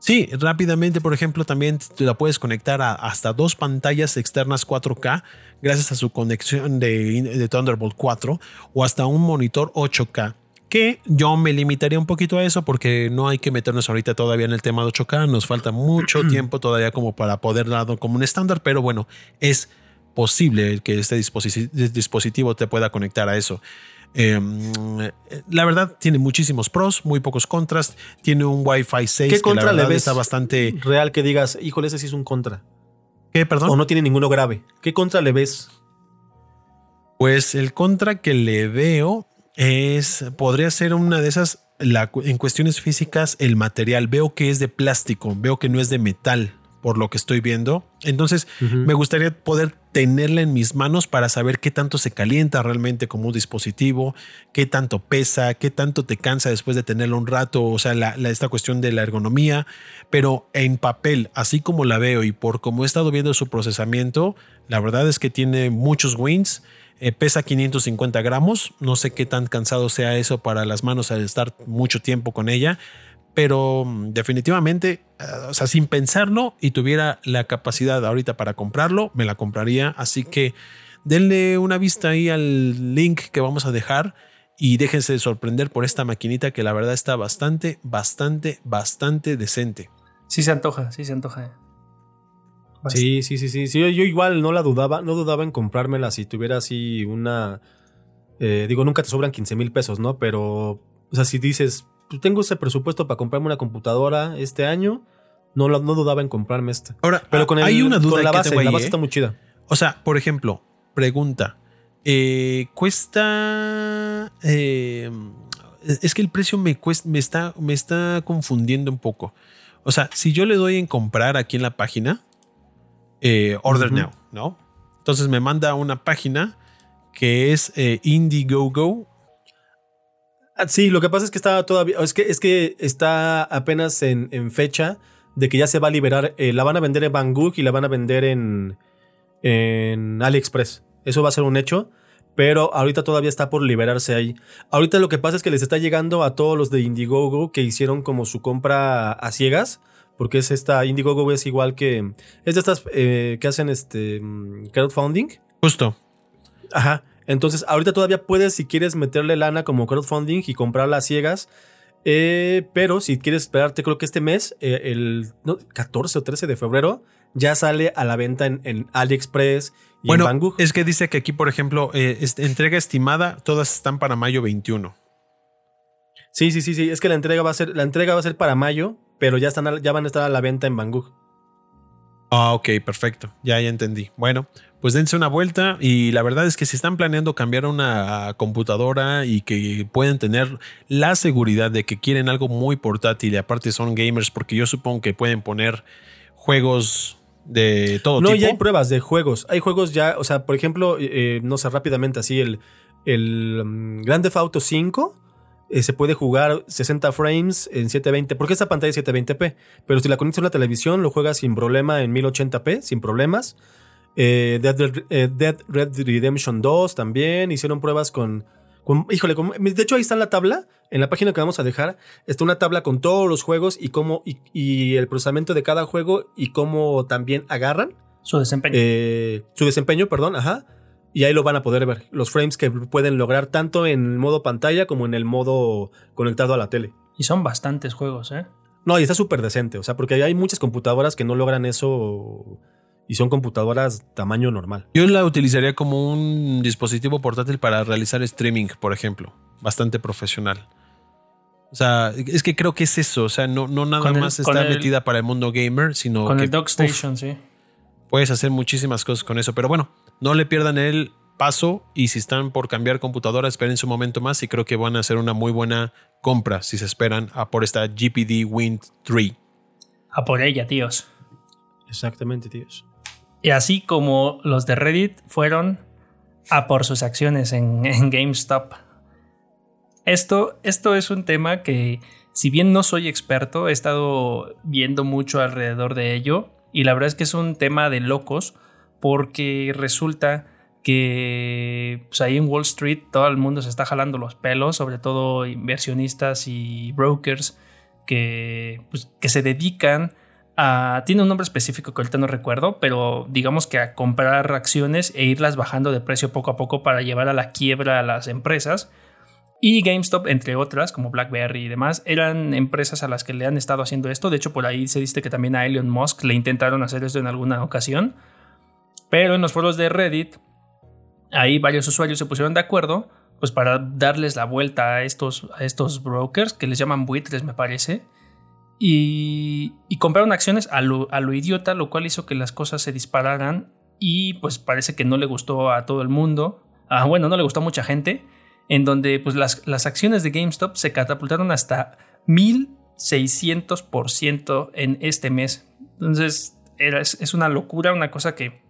B: Sí, rápidamente, por ejemplo, también te la puedes conectar a hasta dos pantallas externas 4K gracias a su conexión de, de Thunderbolt 4 o hasta un monitor 8K que yo me limitaría un poquito a eso porque no hay que meternos ahorita todavía en el tema de 8K, nos falta mucho tiempo todavía como para poder darlo como un estándar, pero bueno, es posible que este dispositivo te pueda conectar a eso. Em, la verdad tiene muchísimos pros, muy pocos contras, tiene un Wi-Fi 6
D: ¿Qué contra
B: le
D: ves está bastante real que digas, híjole, ese sí es un contra.
B: ¿Qué, perdón?
D: O no tiene ninguno grave. ¿Qué contra le ves?
B: Pues el contra que le veo es, podría ser una de esas, en cuestiones físicas, el material. Veo que es de plástico, veo que no es de metal, por lo que estoy viendo. Entonces, me gustaría poder tenerla en mis manos para saber qué tanto se calienta realmente como un dispositivo, qué tanto pesa, qué tanto te cansa después de tenerlo un rato, o sea, esta cuestión de la ergonomía. Pero en papel, así como la veo y por como he estado viendo su procesamiento, la verdad es que tiene muchos wins eh, pesa 550 gramos. No sé qué tan cansado sea eso para las manos al estar mucho tiempo con ella. Pero mm, definitivamente, eh, o sea, sin pensarlo y tuviera la capacidad ahorita para comprarlo, me la compraría. Así que denle una vista ahí al link que vamos a dejar y déjense de sorprender por esta maquinita que la verdad está bastante, bastante, bastante decente.
A: Sí se antoja, sí se antoja.
D: Sí, sí, sí, sí. sí yo, igual no la dudaba, no dudaba en comprármela si tuviera así una. Eh, digo, nunca te sobran 15 mil pesos, ¿no? Pero, o sea, si dices, pues tengo ese presupuesto para comprarme una computadora este año, no, no dudaba en comprarme esta.
B: Ahora, pero con hay una duda
D: la base, la base está muy chida.
B: O sea, por ejemplo, pregunta. Eh, cuesta. Eh, es que el precio me, cuesta, me, está, me está confundiendo un poco. O sea, si yo le doy en comprar aquí en la página, eh, Order Now, ¿no? Entonces me manda una página que es eh, Indiegogo.
D: Ah, sí, lo que pasa es que está todavía, es que, es que está apenas en, fecha de que ya se va a liberar, eh, la van a vender en Banggood y la van a vender en, en AliExpress. Eso va a ser un hecho, pero ahorita todavía está por liberarse ahí. Ahorita lo que pasa es que les está llegando a todos los de Indiegogo que hicieron como su compra a ciegas porque es esta Indiegogo es igual que es de estas eh, que hacen este mm, crowdfunding.
B: Justo.
D: Ajá. Entonces, ahorita todavía puedes, si quieres meterle lana como crowdfunding y comprarla a ciegas. Eh, pero si quieres esperarte, creo que este mes, eh, el 14 o 13 de febrero, ya sale a la venta en, AliExpress y
B: bueno,
D: en Banggood.
B: Es que dice que aquí, por ejemplo, entrega estimada, todas están para mayo 21.
D: Sí, sí, sí, sí. Es que la entrega va a ser, la entrega va a ser para mayo, pero ya, están ya van a estar a la venta en Banggood.
B: Ah, ok, perfecto. Ya, ya entendí. Bueno, pues dense una vuelta y la verdad es que si están planeando cambiar una computadora y que pueden tener la seguridad de que quieren algo muy portátil y aparte son gamers porque yo supongo que pueden poner juegos de todo
D: tipo.
B: No,
D: ya hay pruebas de juegos. Hay juegos ya, o sea, por ejemplo, eh, eh, no sé, rápidamente así, el, el um, Grand Theft Auto 5 eh, se puede jugar 60 frames en 720, porque esta pantalla es 720p, pero si la conectas a la televisión lo juegas sin problema en 1080p, sin problemas. Eh, eh, Dead, Red Redemption 2 también hicieron pruebas con, híjole, de hecho ahí está en la tabla, en la página que vamos a dejar, está una tabla con todos los juegos y cómo y, el procesamiento de cada juego y cómo también agarran
A: su desempeño.
D: su desempeño, perdón, ajá. Y ahí lo van a poder ver, los frames que pueden lograr tanto en el modo pantalla como en el modo conectado a la tele.
A: Y son bastantes juegos, ¿eh?
D: No, y está súper decente, o sea, porque hay muchas computadoras que no logran eso y son computadoras tamaño normal.
B: Yo la utilizaría como un dispositivo portátil para realizar streaming, por ejemplo, bastante profesional. O sea, es que creo que es eso, o sea, no, no nada más está metida para el mundo gamer, sino
A: con
B: que...
A: el Dockstation, sí.
B: Puedes hacer muchísimas cosas con eso, pero bueno, no le pierdan el paso y si están por cambiar computadora, esperen su momento más y creo que van a hacer una muy buena compra si se esperan a por esta GPD Wind 3.
A: A por ella, tíos.
D: Exactamente, tíos.
A: Y así como los de Reddit fueron a por sus acciones en, GameStop. Esto, esto es un tema que, si bien no soy experto, he estado viendo mucho alrededor de ello y la verdad es que es un tema de locos porque resulta que pues, ahí en Wall Street todo el mundo se está jalando los pelos, sobre todo inversionistas y brokers que, pues, que se dedican a... Tiene un nombre específico que ahorita no recuerdo, pero digamos que a comprar acciones e irlas bajando de precio poco a poco para llevar a la quiebra a las empresas. Y GameStop, entre otras, como BlackBerry y demás, eran empresas a las que le han estado haciendo esto. De hecho, por ahí se dice que también a Elon Musk le intentaron hacer esto en alguna ocasión. Pero en los foros de Reddit, ahí varios usuarios se pusieron de acuerdo, pues para darles la vuelta a estos, a estos brokers, que les llaman buitres, me parece. Y, y compraron acciones a lo, a lo idiota, lo cual hizo que las cosas se dispararan. Y pues parece que no le gustó a todo el mundo. Ah, bueno, no le gustó a mucha gente en donde pues, las, las acciones de GameStop se catapultaron hasta 1600% en este mes. Entonces es, una locura, una cosa que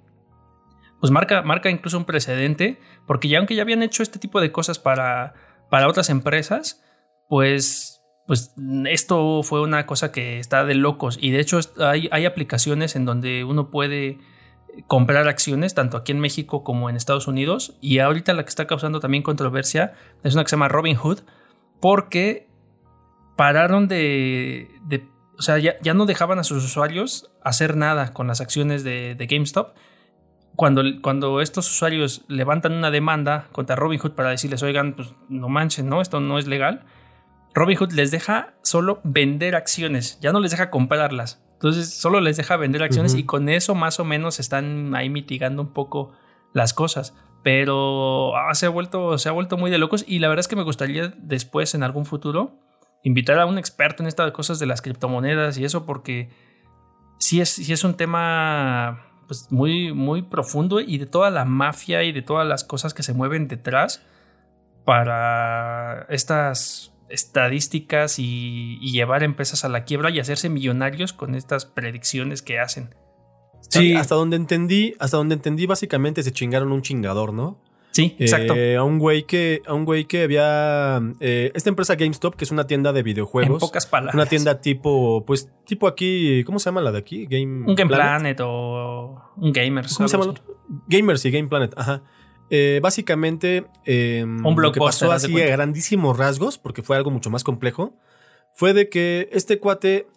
A: pues marca, marca incluso un precedente, porque ya aunque ya habían hecho este tipo de cosas para, para otras empresas, pues, pues esto fue una cosa que está de locos. Y de hecho hay, hay aplicaciones en donde uno puede comprar acciones, tanto aquí en México como en Estados Unidos. Y ahorita la que está causando también controversia es una que se llama Robinhood, porque pararon de, o sea, ya, no dejaban a sus usuarios hacer nada con las acciones de, GameStop. Cuando, cuando, estos usuarios levantan una demanda contra Robinhood para decirles, oigan, pues no manchen, ¿no? Esto no es legal. Robinhood les deja solo vender acciones, ya no les deja comprarlas. Entonces solo les deja vender acciones y con eso más o menos están ahí mitigando un poco las cosas. Pero ah, se, ha vuelto, se ha vuelto muy de locos y la verdad es que me gustaría después en algún futuro invitar a un experto en estas cosas de las criptomonedas y eso porque sí es, sí es un tema pues, muy, muy profundo y de toda la mafia y de todas las cosas que se mueven detrás para estas estadísticas y, llevar empresas a la quiebra y hacerse millonarios con estas predicciones que hacen.
D: Sí, hasta donde entendí, hasta donde entendí, básicamente se chingaron un chingador, ¿no?
A: Sí, exacto.
D: Eh, a un güey que, a un güey que había eh, esta empresa GameStop, que es una tienda de videojuegos.
A: En pocas palabras.
D: Una tienda tipo, pues, tipo aquí, ¿cómo se llama la de aquí?
A: Game un Game Planet, o un Gamers.
D: ¿Cómo se llama? Gamers y Game Planet, ajá. Eh, básicamente, em,
A: lo que
D: pasó así a grandísimos rasgos, porque fue algo mucho más complejo, fue de que este cuate,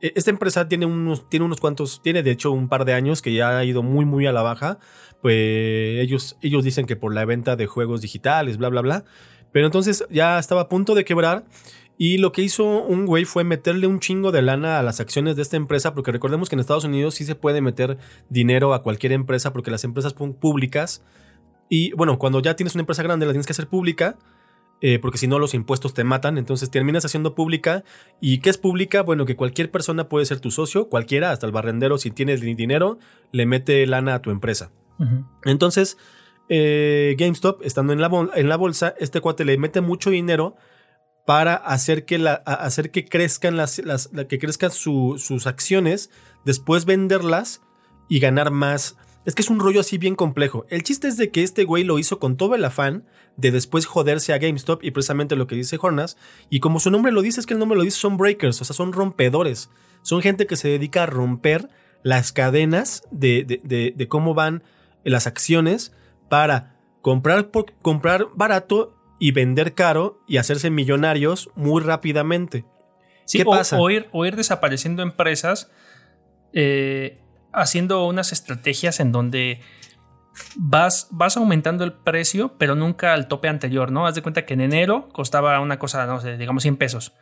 D: esta empresa tiene unos, tiene unos cuantos, tiene de hecho un par de años que ya ha ido muy, muy a la baja. Pues ellos, ellos dicen que por la venta de juegos digitales, bla, bla, bla. Pero entonces ya estaba a punto de quebrar. Y lo que hizo un güey fue meterle un chingo de lana a las acciones de esta empresa, porque recordemos que en Estados Unidos sí se puede meter dinero a cualquier empresa, porque las empresas públicas y bueno, cuando ya tienes una empresa grande, la tienes que hacer pública, eh, porque si no los impuestos te matan, entonces terminas haciendo pública. ¿Y qué es pública? Bueno, que cualquier persona puede ser tu socio, cualquiera, hasta el barrendero, si tienes dinero, le mete lana a tu empresa. Entonces, eh, GameStop, estando en la, en la bolsa, este cuate le mete mucho dinero para hacer que, la, hacer que crezcan, las, las que crezcan sus acciones, después venderlas y ganar más es que es un rollo así bien complejo. El chiste es de que este güey lo hizo con todo el afán de después joderse a GameStop y precisamente lo que dice Hornas. Y como su nombre lo dice, es que el nombre lo dice, son breakers, o sea, son rompedores. Son gente que se dedica a romper las cadenas de, de, cómo van las acciones para comprar, comprar barato y vender caro y hacerse millonarios muy rápidamente.
A: ¿Qué pasa? O ir, desapareciendo empresas eh, haciendo unas estrategias en donde vas, vas aumentando el precio, pero nunca al tope anterior, ¿no? Haz de cuenta que en enero costaba una cosa, no sé, digamos 100 pesos.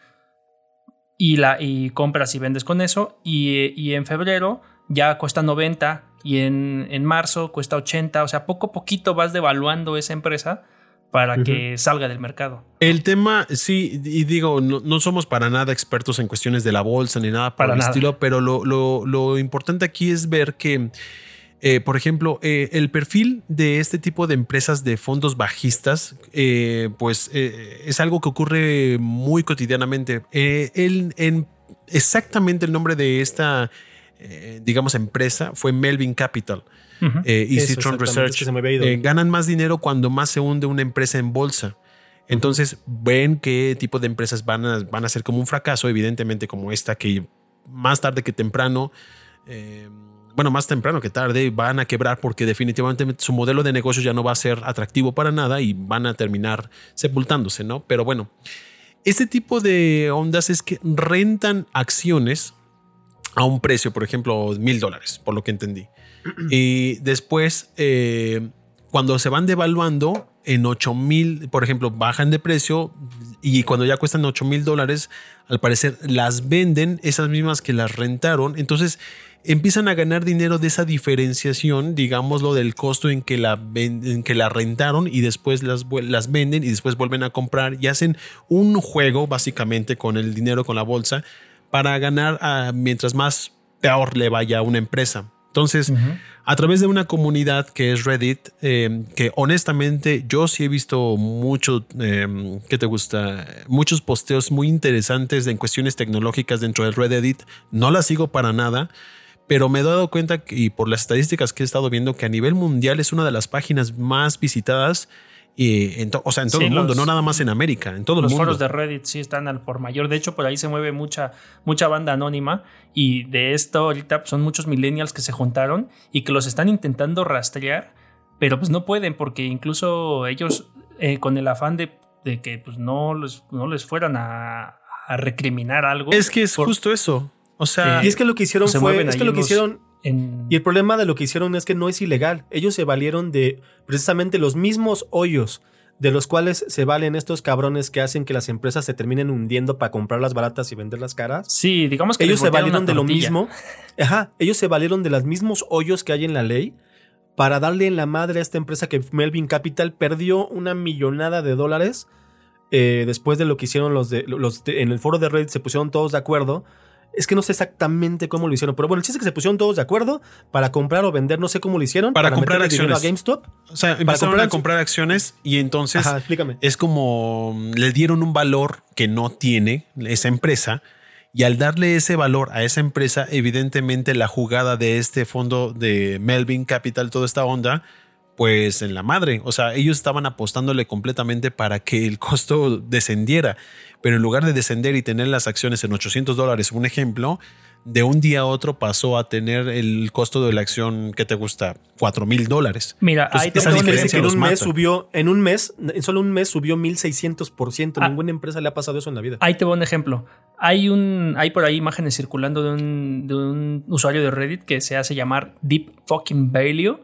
A: Y, la, y compras y vendes con eso. Y, en febrero ya cuesta 90 y en, en, marzo cuesta 80. O sea, poco a poquito vas devaluando esa empresa para que salga del mercado.
B: El tema, sí, y digo, no, somos para nada expertos en cuestiones de la bolsa ni nada para el estilo, pero lo, importante aquí es ver que, eh, por ejemplo, eh, el perfil de este tipo de empresas de fondos bajistas, eh, pues es algo que ocurre muy cotidianamente. El, en exactamente el nombre de esta, digamos, empresa fue Melvin Capital. Eh, y Citron Research eh, ganan más dinero cuando más se hunde una empresa en bolsa. Entonces ven qué tipo de empresas van a, van a ser como un fracaso, evidentemente como esta que más tarde que temprano eh, bueno, más temprano que tarde van a quebrar porque definitivamente su modelo de negocio ya no va a ser atractivo para nada y van a terminar sepultándose, ¿no? Pero bueno, este tipo de ondas es que rentan acciones a un precio, por ejemplo, mil dólares, por lo que entendí. Y después, eh, cuando se van devaluando en 8 mil, por ejemplo, bajan de precio y cuando ya cuestan 8 mil dólares, al parecer las venden, esas mismas que las rentaron. Entonces, empiezan a ganar dinero de esa diferenciación, digámoslo, del costo en que la, en que la rentaron y después las, las venden y después vuelven a comprar y hacen un juego básicamente con el dinero, con la bolsa, para ganar mientras más peor le vaya a una empresa. Entonces, a través de una comunidad que es Reddit, em, que honestamente yo sí he visto mucho, eh, ¿qué te gusta? Muchos posteos muy interesantes en cuestiones tecnológicas dentro de Reddit. No la sigo para nada, pero me he dado cuenta y por las estadísticas que he estado viendo que a nivel mundial es una de las páginas más visitadas y en o sea, en todo el mundo, no nada más en América, en todo el mundo.
A: Los foros de Reddit sí están al por mayor. De hecho, por ahí se mueve mucha, mucha banda anónima. Y de esto ahorita pues, son muchos millennials que se juntaron y que los están intentando rastrear, pero pues no pueden, porque incluso ellos, eh, con el afán de, de que pues, no, les, no les fueran a, a recriminar algo.
B: Es que es justo eso. O sea,
D: y es que lo que hicieron fue, es que lo que hicieron y el problema de lo que hicieron es que no es ilegal. Ellos se valieron de precisamente los mismos hoyos de los cuales se valen estos cabrones que hacen que las empresas se terminen hundiendo para comprar las baratas y vender las caras.
A: Sí, digamos que
D: ellos se valieron de lo mismo. Ajá, ellos se valieron de los mismos hoyos que hay en la ley para darle en la madre a esta empresa que Melvin Capital perdió una millonada de dólares eh, después de lo que hicieron los de los en el foro de Reddit se pusieron todos de acuerdo es que no sé exactamente cómo lo hicieron, pero bueno, el chiste es que se pusieron todos de acuerdo para comprar o vender, no sé cómo lo hicieron.
B: Para, comprar acciones.
D: A GameStop.
B: O sea, empezaron a comprar acciones y entonces es como mm, le dieron un valor que no tiene esa empresa. Y al darle ese valor a esa empresa, evidentemente la jugada de este fondo de Melvin Capital, toda esta onda, pues en la madre. O sea, ellos estaban apostándole completamente para que el costo descendiera pero en lugar de descender y tener las acciones en 800 dólares, un ejemplo, de un día a otro pasó a tener el costo de la acción que te gusta 4 mil dólares.
A: Mira, ahí te
D: que en un mes subió, en un mes, en solo un mes subió 1600%. Ah. Ninguna empresa le ha pasado eso en la vida.
A: Ahí te voy un ejemplo. Hay un, hay por ahí imágenes circulando de un, de un usuario de Reddit que se hace llamar Deep Fucking Value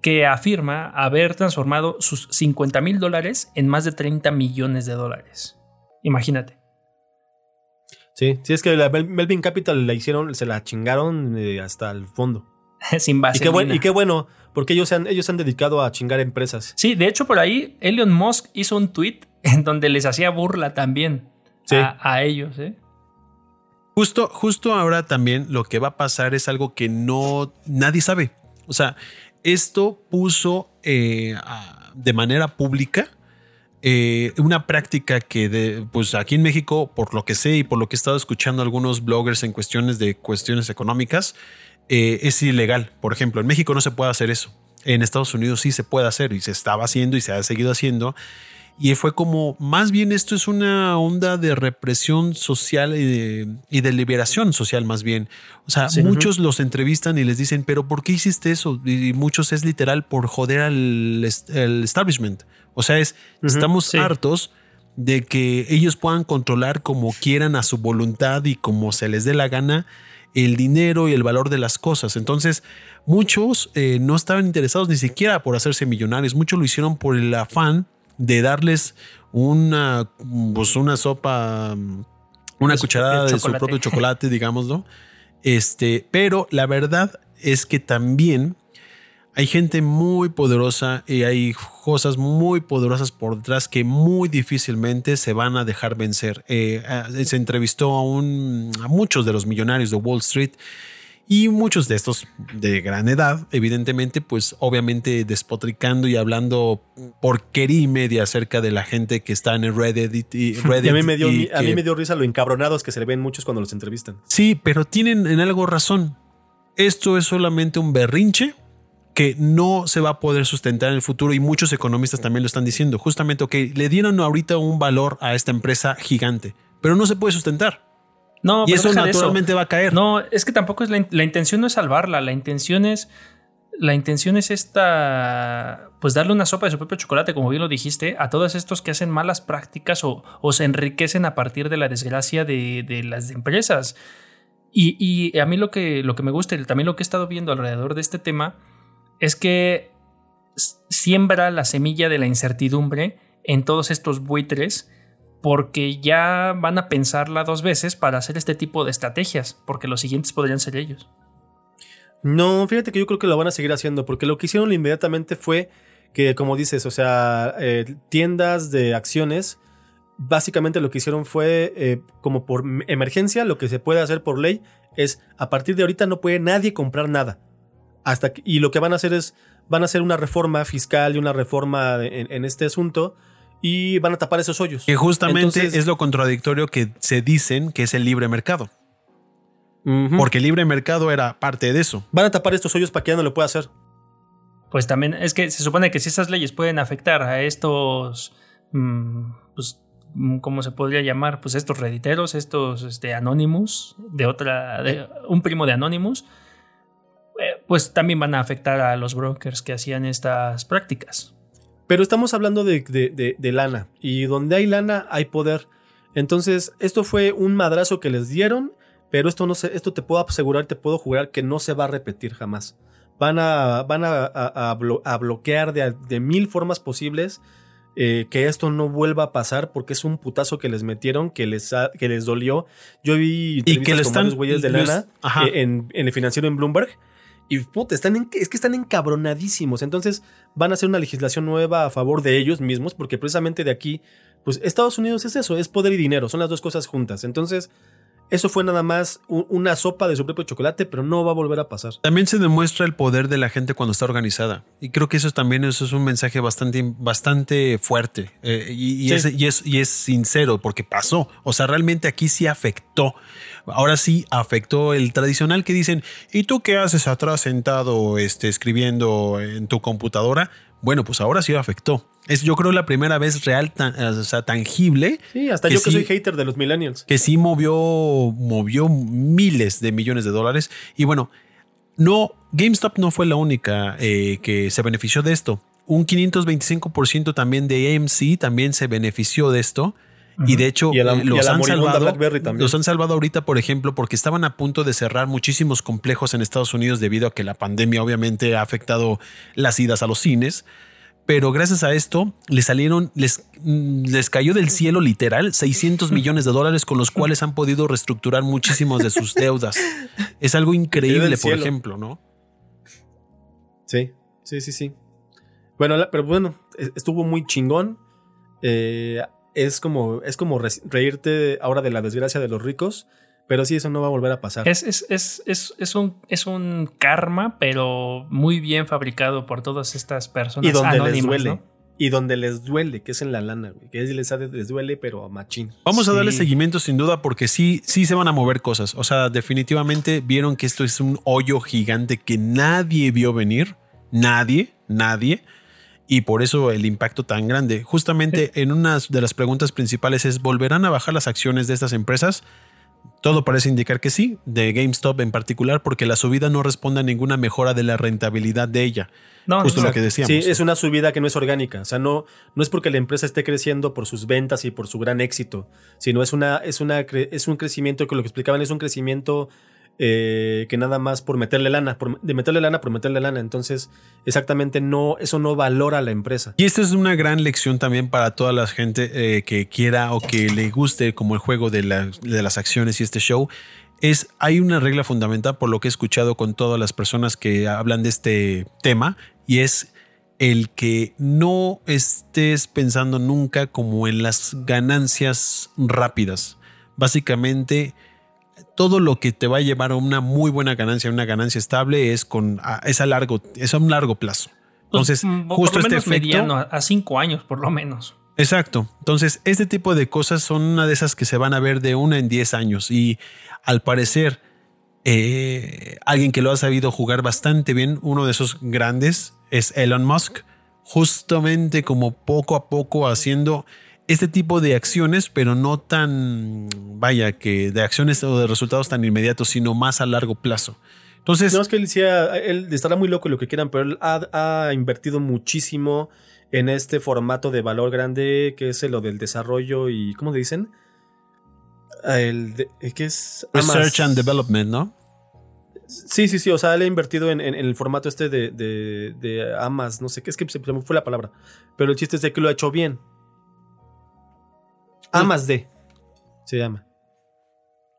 A: que afirma haber transformado sus 50 mil dólares en más de 30 millones de dólares. Imagínate.
D: Sí, sí, es que la Melvin Capital la hicieron, se la chingaron eh, hasta el fondo.
A: Sin base.
D: Y qué, bueno, y qué bueno, porque ellos se, han, ellos han dedicado a chingar empresas.
A: Sí, de hecho, por ahí Elon Musk hizo un tweet en donde les hacía burla también a, ellos. ¿eh?
B: Justo, justo ahora también lo que va a pasar es algo que no nadie sabe. O sea, esto puso eh, de manera pública eh, una práctica que de, pues aquí en México, por lo que sé y por lo que he estado escuchando algunos bloggers en cuestiones de cuestiones económicas, eh, es ilegal. Por ejemplo, en México no se puede hacer eso. En Estados Unidos sí se puede hacer y se estaba haciendo y se ha seguido haciendo. Y fue como, más bien esto es una onda de represión social y de, liberación social más bien. O sea, muchos los entrevistan y les dicen, pero ¿por qué hiciste eso? Y muchos es literal por joder al establishment. O sea, es, estamos hartos de que ellos puedan controlar como quieran a su voluntad y como se les dé la gana el dinero y el valor de las cosas. Entonces, muchos eh, no estaban interesados ni siquiera por hacerse millonarios, muchos lo hicieron por el afán de darles una, pues una sopa, una cucharada de su propio chocolate, digámoslo. Este, pero la verdad es que también hay gente muy poderosa y hay cosas muy poderosas por detrás que muy difícilmente se van a dejar vencer. Eh, eh, se entrevistó a, un, a muchos de los millonarios de Wall Street y muchos de estos de gran edad, evidentemente, pues obviamente despotricando y hablando porquería y media acerca de la gente que está en el Reddit. Y, Reddit
D: a, mí me dio, a mí me dio risa lo encabronados que se le ven muchos cuando los entrevistan.
B: Sí, pero tienen en algo razón. Esto es solamente un berrinche que no se va a poder sustentar en el futuro y muchos economistas también lo están diciendo. Justamente, ok, le dieron ahorita un valor a esta empresa gigante, pero no se puede sustentar.
A: No,
B: y
A: pero
B: eso
A: deja
B: naturalmente va a caer.
A: No, es que tampoco es la, la intención no es salvarla, la intención es la intención es esta, pues darle una sopa de su propio chocolate, como bien lo dijiste, a todos estos que hacen malas prácticas o, o se enriquecen a partir de la desgracia de, de las empresas. Y, y, a mí lo que, lo que me gusta y también lo que he estado viendo alrededor de este tema es que siembra la semilla de la incertidumbre en todos estos buitres porque ya van a pensarla dos veces para hacer este tipo de estrategias, porque los siguientes podrían ser ellos.
D: No, fíjate que yo creo que lo van a seguir haciendo, porque lo que hicieron inmediatamente fue que, como dices, o sea, eh, tiendas de acciones, básicamente lo que hicieron fue, eh, como por emergencia, lo que se puede hacer por ley es, a partir de ahorita no puede nadie comprar nada. Hasta y lo que van a hacer es, van a hacer una reforma fiscal y una reforma en este asunto y van a tapar esos hoyos.
B: Que justamente Entonces, es lo contradictorio que se dicen que es el libre mercado. Uh -huh. Porque el libre mercado era parte de eso.
D: Van a tapar estos hoyos para que ya no lo pueda hacer.
A: Pues también es que se supone que si esas leyes pueden afectar a estos, mmm, pues, ¿cómo se podría llamar? Pues estos rediteros, estos este, Anonymous, de otra, de un primo de Anonymous, eh, pues también van a afectar a los brokers que hacían estas prácticas.
D: Pero estamos hablando de, de, de, de lana, y donde hay lana hay poder. Entonces, esto fue un madrazo que les dieron pero esto no se, esto te puedo asegurar, te puedo jurar que no se va a repetir jamás. Van a, van a, a, a, blo a bloquear de, de, mil formas posibles eh, que esto no vuelva a pasar porque es un putazo que les metieron, que les, ha, que les dolió. Yo vi
B: y que le están
D: güeyes de lana eh, en, en, el financiero en Bloomberg. Y puta, están en, es que están encabronadísimos. Entonces van a hacer una legislación nueva a favor de ellos mismos, porque precisamente de aquí, pues Estados Unidos es eso, es poder y dinero, son las dos cosas juntas. Entonces, eso fue nada más una sopa de su propio chocolate, pero no va a volver a pasar.
B: También se demuestra el poder de la gente cuando está organizada. Y creo que eso también eso es un mensaje bastante, bastante fuerte. Eh, y, y, sí. es, y, es, y, es, sincero, porque pasó. O sea, realmente aquí sí afectó. Ahora sí afectó el tradicional que dicen, ¿y tú qué haces atrás sentado este, escribiendo en tu computadora? Bueno, pues ahora sí afectó. Es yo creo la primera vez real, tan, o sea, tangible.
D: Sí, hasta yo que sí, soy hater de los millennials.
B: Que sí movió, movió miles de millones de dólares. Y bueno, no, GameStop no fue la única eh, que se benefició de esto. Un 525% también de AMC también se benefició de esto. Y de hecho,
D: y la,
B: los,
D: y
B: han salvado, los han salvado ahorita, por ejemplo, porque estaban a punto de cerrar muchísimos complejos en Estados Unidos debido a que la pandemia obviamente ha afectado las idas a los cines pero gracias a esto les salieron, les, les cayó del cielo literal 600 millones de dólares con los cuales han podido reestructurar muchísimos de sus deudas. Es algo increíble, por ejemplo, ¿no?
D: Sí, sí, sí, sí. Bueno, pero bueno, estuvo muy chingón. Eh, es como, es como reírte ahora de la desgracia de los ricos. Pero sí, eso no va a volver a pasar.
A: Es, es, es, es, es, un, es un karma, pero muy bien fabricado por todas estas personas.
D: Y donde
A: anónimas,
D: les duele.
A: ¿no?
D: Y donde les duele, que es en la lana, güey. Que les, les duele, pero a machín.
B: Vamos sí. a darle seguimiento sin duda, porque sí, sí se van a mover cosas. O sea, definitivamente vieron que esto es un hoyo gigante que nadie vio venir. Nadie, nadie. Y por eso el impacto tan grande. Justamente en una de las preguntas principales es: ¿volverán a bajar las acciones de estas empresas? Todo parece indicar que sí, de GameStop en particular, porque la subida no responde a ninguna mejora de la rentabilidad de ella. No, Justo lo que decíamos.
D: Sí, es una subida que no es orgánica. O sea, no, no es porque la empresa esté creciendo por sus ventas y por su gran éxito, sino es, una, es, una, es un crecimiento que lo que explicaban es un crecimiento eh, que nada más por meterle lana, de meterle lana por meterle lana. Entonces, exactamente no, eso no valora a la empresa.
B: Y esta es una gran lección también para toda la gente eh, que quiera o que le guste como el juego de, de las acciones y este show. Es, hay una regla fundamental por lo que he escuchado con todas las personas que hablan de este tema y es el que no estés pensando nunca como en las ganancias rápidas. Básicamente, todo lo que te va a llevar a una muy buena ganancia, una ganancia estable, es con es a largo, es a un largo plazo. Entonces,
A: pues,
B: justo
A: por lo
B: este efecto,
A: mediano, a cinco años por lo menos.
B: Exacto. Entonces, este tipo de cosas son una de esas que se van a ver de una en 10 años. Y al parecer, eh, alguien que lo ha sabido jugar bastante bien, uno de esos grandes, es Elon Musk. Justamente como poco a poco haciendo este tipo de acciones, pero no tan, vaya, que de acciones o de resultados tan inmediatos, sino más a largo plazo. Entonces,
D: No es que él decía, él estará muy loco y lo que quieran, pero él ha, ha invertido muchísimo en este formato de valor grande que es lo del desarrollo y, ¿cómo le dicen? El de- ¿Qué es?
B: research and development, ¿no?
D: Sí, sí, sí. O sea, él ha invertido en, en- en el formato este de, de, de Amas, no sé qué, es que se me fue la palabra. Pero el chiste es de que lo ha hecho bien. Amas de se llama.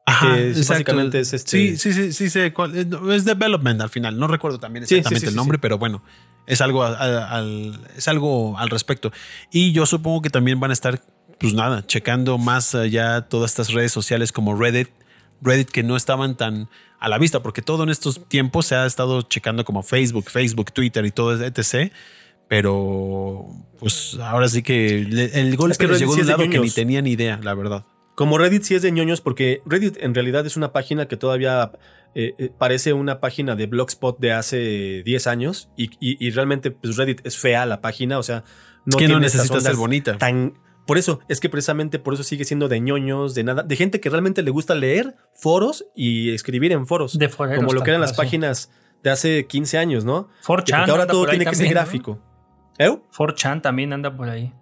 B: Ajá,
D: Que es- básicamente es este-
B: Sí, sí, sí, sí, sé cuál- eh, es development al final. No recuerdo también
D: Sí, sí,
B: exactamente
D: sí,
B: el nombre, pero bueno, es algo al, es algo al respecto. Y yo supongo que también van a estar, pues nada, checando más allá todas estas redes sociales como Reddit, Reddit que no estaban tan a la vista, porque todo en estos tiempos se ha estado checando como Facebook, Facebook, Twitter y todo etc. Pero pues ahora sí que le- el golpe
D: Es que
B: les
D: Reddit
B: llegó
D: sí
B: de un
D: de
B: lado que ni
D: ñoños.
B: tenía ni idea, la verdad.
D: Como Reddit sí es de ñoños, porque Reddit en realidad es una página que todavía eh, eh, parece una página de Blogspot de hace 10 años y, y- y realmente pues Reddit es fea la página, o sea, no
B: Es que no
D: tiene estas
B: necesita ser bonita.
D: Tan, por eso, es que precisamente por eso sigue siendo de ñoños, de nada, de gente que realmente le gusta leer foros y escribir en foros,
A: De foreros
D: como lo que eran las páginas de hace 15 años, ¿no?
A: 4chan
D: Porque ahora todo tiene que ser
A: ¿no?
D: ¿Eh?
A: 4chan también anda por ahí.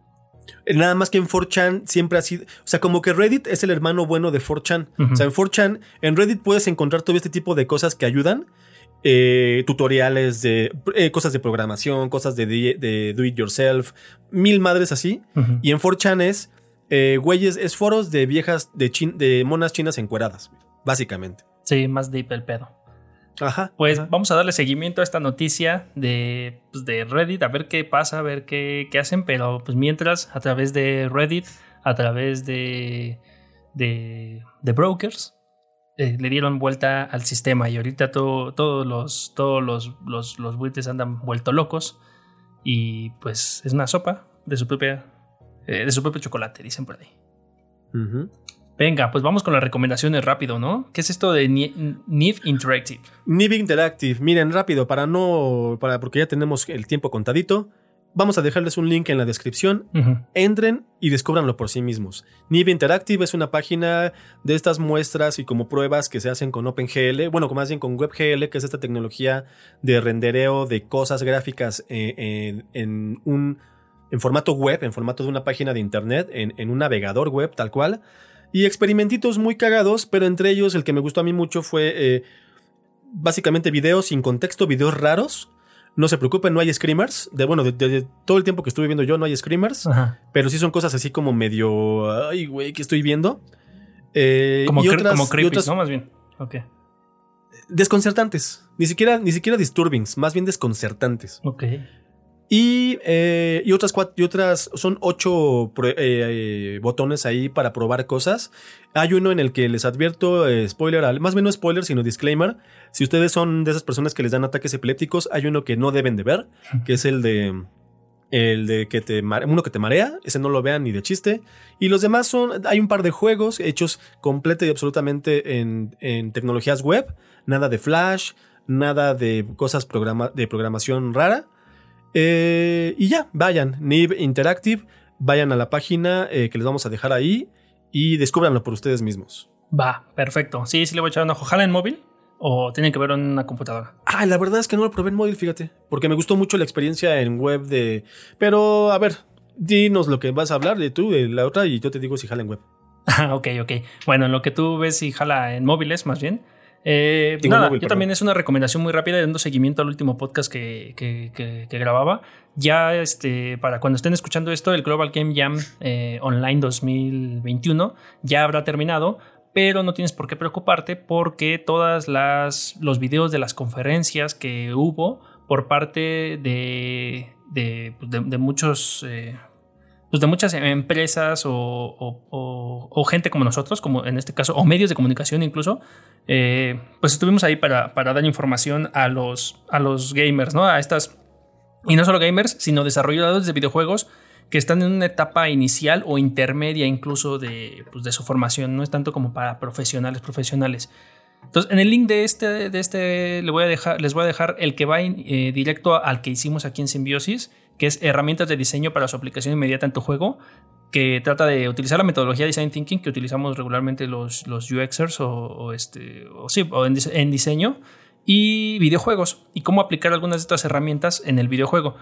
D: Eh, Nada más que en 4chan siempre ha sido. O sea, como que Reddit es el hermano bueno de 4chan.
A: Ujú.
D: O sea, en 4chan, en Reddit puedes encontrar todo este tipo de cosas que ayudan. eh, tutoriales de eh, cosas de programación, cosas de, de, de do it yourself, mil madres así. Y en 4chan es, eh, güeyes, es foros de viejas, de, chin- de monas chinas encueradas, básicamente.
A: Sí, más deep el pedo.
D: Ajá.
A: Pues
D: ajá.
A: vamos a darle seguimiento a esta noticia de, pues, de Reddit, a ver qué pasa, a ver qué, qué hacen, pero pues mientras a través de Reddit, a través de, de, de brokers, eh, le dieron vuelta al sistema y ahorita todo- todos los, todos los, los, los buitres andan vuelto locos y pues es una sopa de su propia, eh, de su propio chocolate, dicen por ahí. Venga, pues vamos con las recomendaciones rápido, ¿no? ¿Qué es esto de Ni- Niv Interactive?
D: Nib Interactive, miren rápido, para no, para, porque ya tenemos el tiempo contadito, vamos a dejarles un link en la descripción. Entren y descúbranlo por sí mismos. Nib Interactive es una página de estas muestras y como pruebas que se hacen con OpenGL, bueno, más bien con WebGL, que es esta tecnología de rendereo de cosas gráficas eh, en, en un en formato web, en formato de una página de internet, en, en un navegador web tal cual. Y experimentitos muy cagados, pero entre ellos el que me gustó a mí mucho fue eh, básicamente videos sin contexto, videos raros. No se preocupen, no hay screamers. De, bueno, de, de- de todo el tiempo que estuve viendo yo no hay screamers.
A: Ajá.
D: Pero sí son cosas así como medio. Ay, güey, ¿qué estoy viendo? Eh,
A: Como,
D: y otras-
A: como
D: y
A: creepy,
D: otras
A: ¿no? Más bien. Ok.
D: Desconcertantes. Ni siquiera, ni siquiera disturbings, más bien desconcertantes.
A: Ok.
D: Y, eh, y otras cuatro, y otras son ocho eh, eh, botones ahí para probar cosas. Hay uno en el que les advierto, eh, spoiler, al- más bien no spoiler, sino disclaimer. Si ustedes son de esas personas que les dan ataques epilépticos, hay uno que no deben de ver, que es el de el de que te uno que te marea, ese no lo vean ni de chiste. Y los demás son, hay un par de juegos hechos completa y absolutamente en, en tecnologías web, nada de flash, nada de cosas programa- de programación rara. Eh, y ya, vayan, Nib Interactive, vayan a la página eh, que les vamos a dejar ahí y descúbranlo por ustedes mismos.
A: Va, perfecto. Sí, sí le voy a echar un ojo. ¿Jala en móvil? ¿O tienen que verlo en una computadora?
D: Ah, la verdad es que no lo probé en móvil, fíjate, porque me gustó mucho la experiencia en web de... Pero, a ver, dinos lo que vas a hablar de tú, de la otra, y yo te digo si jala en web.
A: Ah, ok, ok. Bueno, en lo que tú ves y jala en móviles, más bien. Eh, nada,
D: móvil,
A: yo
D: perdón.
A: también es una recomendación muy rápida dando seguimiento al último podcast que, que- que- que grababa. Ya este, para cuando estén escuchando esto, el Global Game Jam eh, Online 2021 ya habrá terminado, pero no tienes por qué preocuparte porque todas las los videos de las conferencias que hubo por parte de, de, de- de muchos eh, pues de muchas empresas o, o- gente como nosotros, como en este caso, o medios de comunicación incluso, eh, pues estuvimos ahí para, para dar información a los, a los gamers, ¿no? A estas, y no solo gamers, sino desarrolladores de videojuegos que están en una etapa inicial o intermedia incluso de, pues, de su formación, no es tanto como para profesionales, profesionales. Entonces, en el link de este, de este le voy a dejar, les voy a dejar el que va eh, directo al que hicimos aquí en Symbiosis, que es herramientas de diseño para su aplicación inmediata en tu juego. que trata de utilizar la metodología de Design Thinking que utilizamos regularmente los, los UXers o, este, o sí, o en, diseño y videojuegos y cómo aplicar algunas de estas herramientas en el videojuego.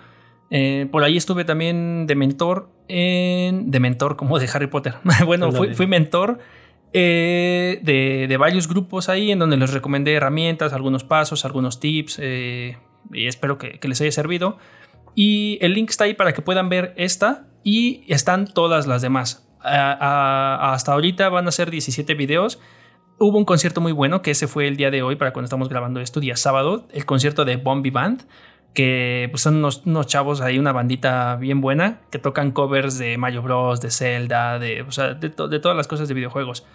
A: Eh, por ahí estuve también de mentor en. de mentor como de Harry Potter. bueno, fui, mentor eh, de, varios grupos ahí en donde les recomendé herramientas, algunos pasos, algunos tips. Eh, y espero que, que les haya servido. Y el link está ahí para que puedan ver esta y están todas las demás. hasta ahorita van a ser 17 videos. Hubo un concierto muy bueno, que ese fue el día de hoy, para cuando estamos grabando esto, día sábado, el concierto de Bombi Band, que pues, son unos, chavos ahí, una bandita bien buena, que tocan covers de Mario Bros, de Zelda, de, de, todas las cosas de videojuegos.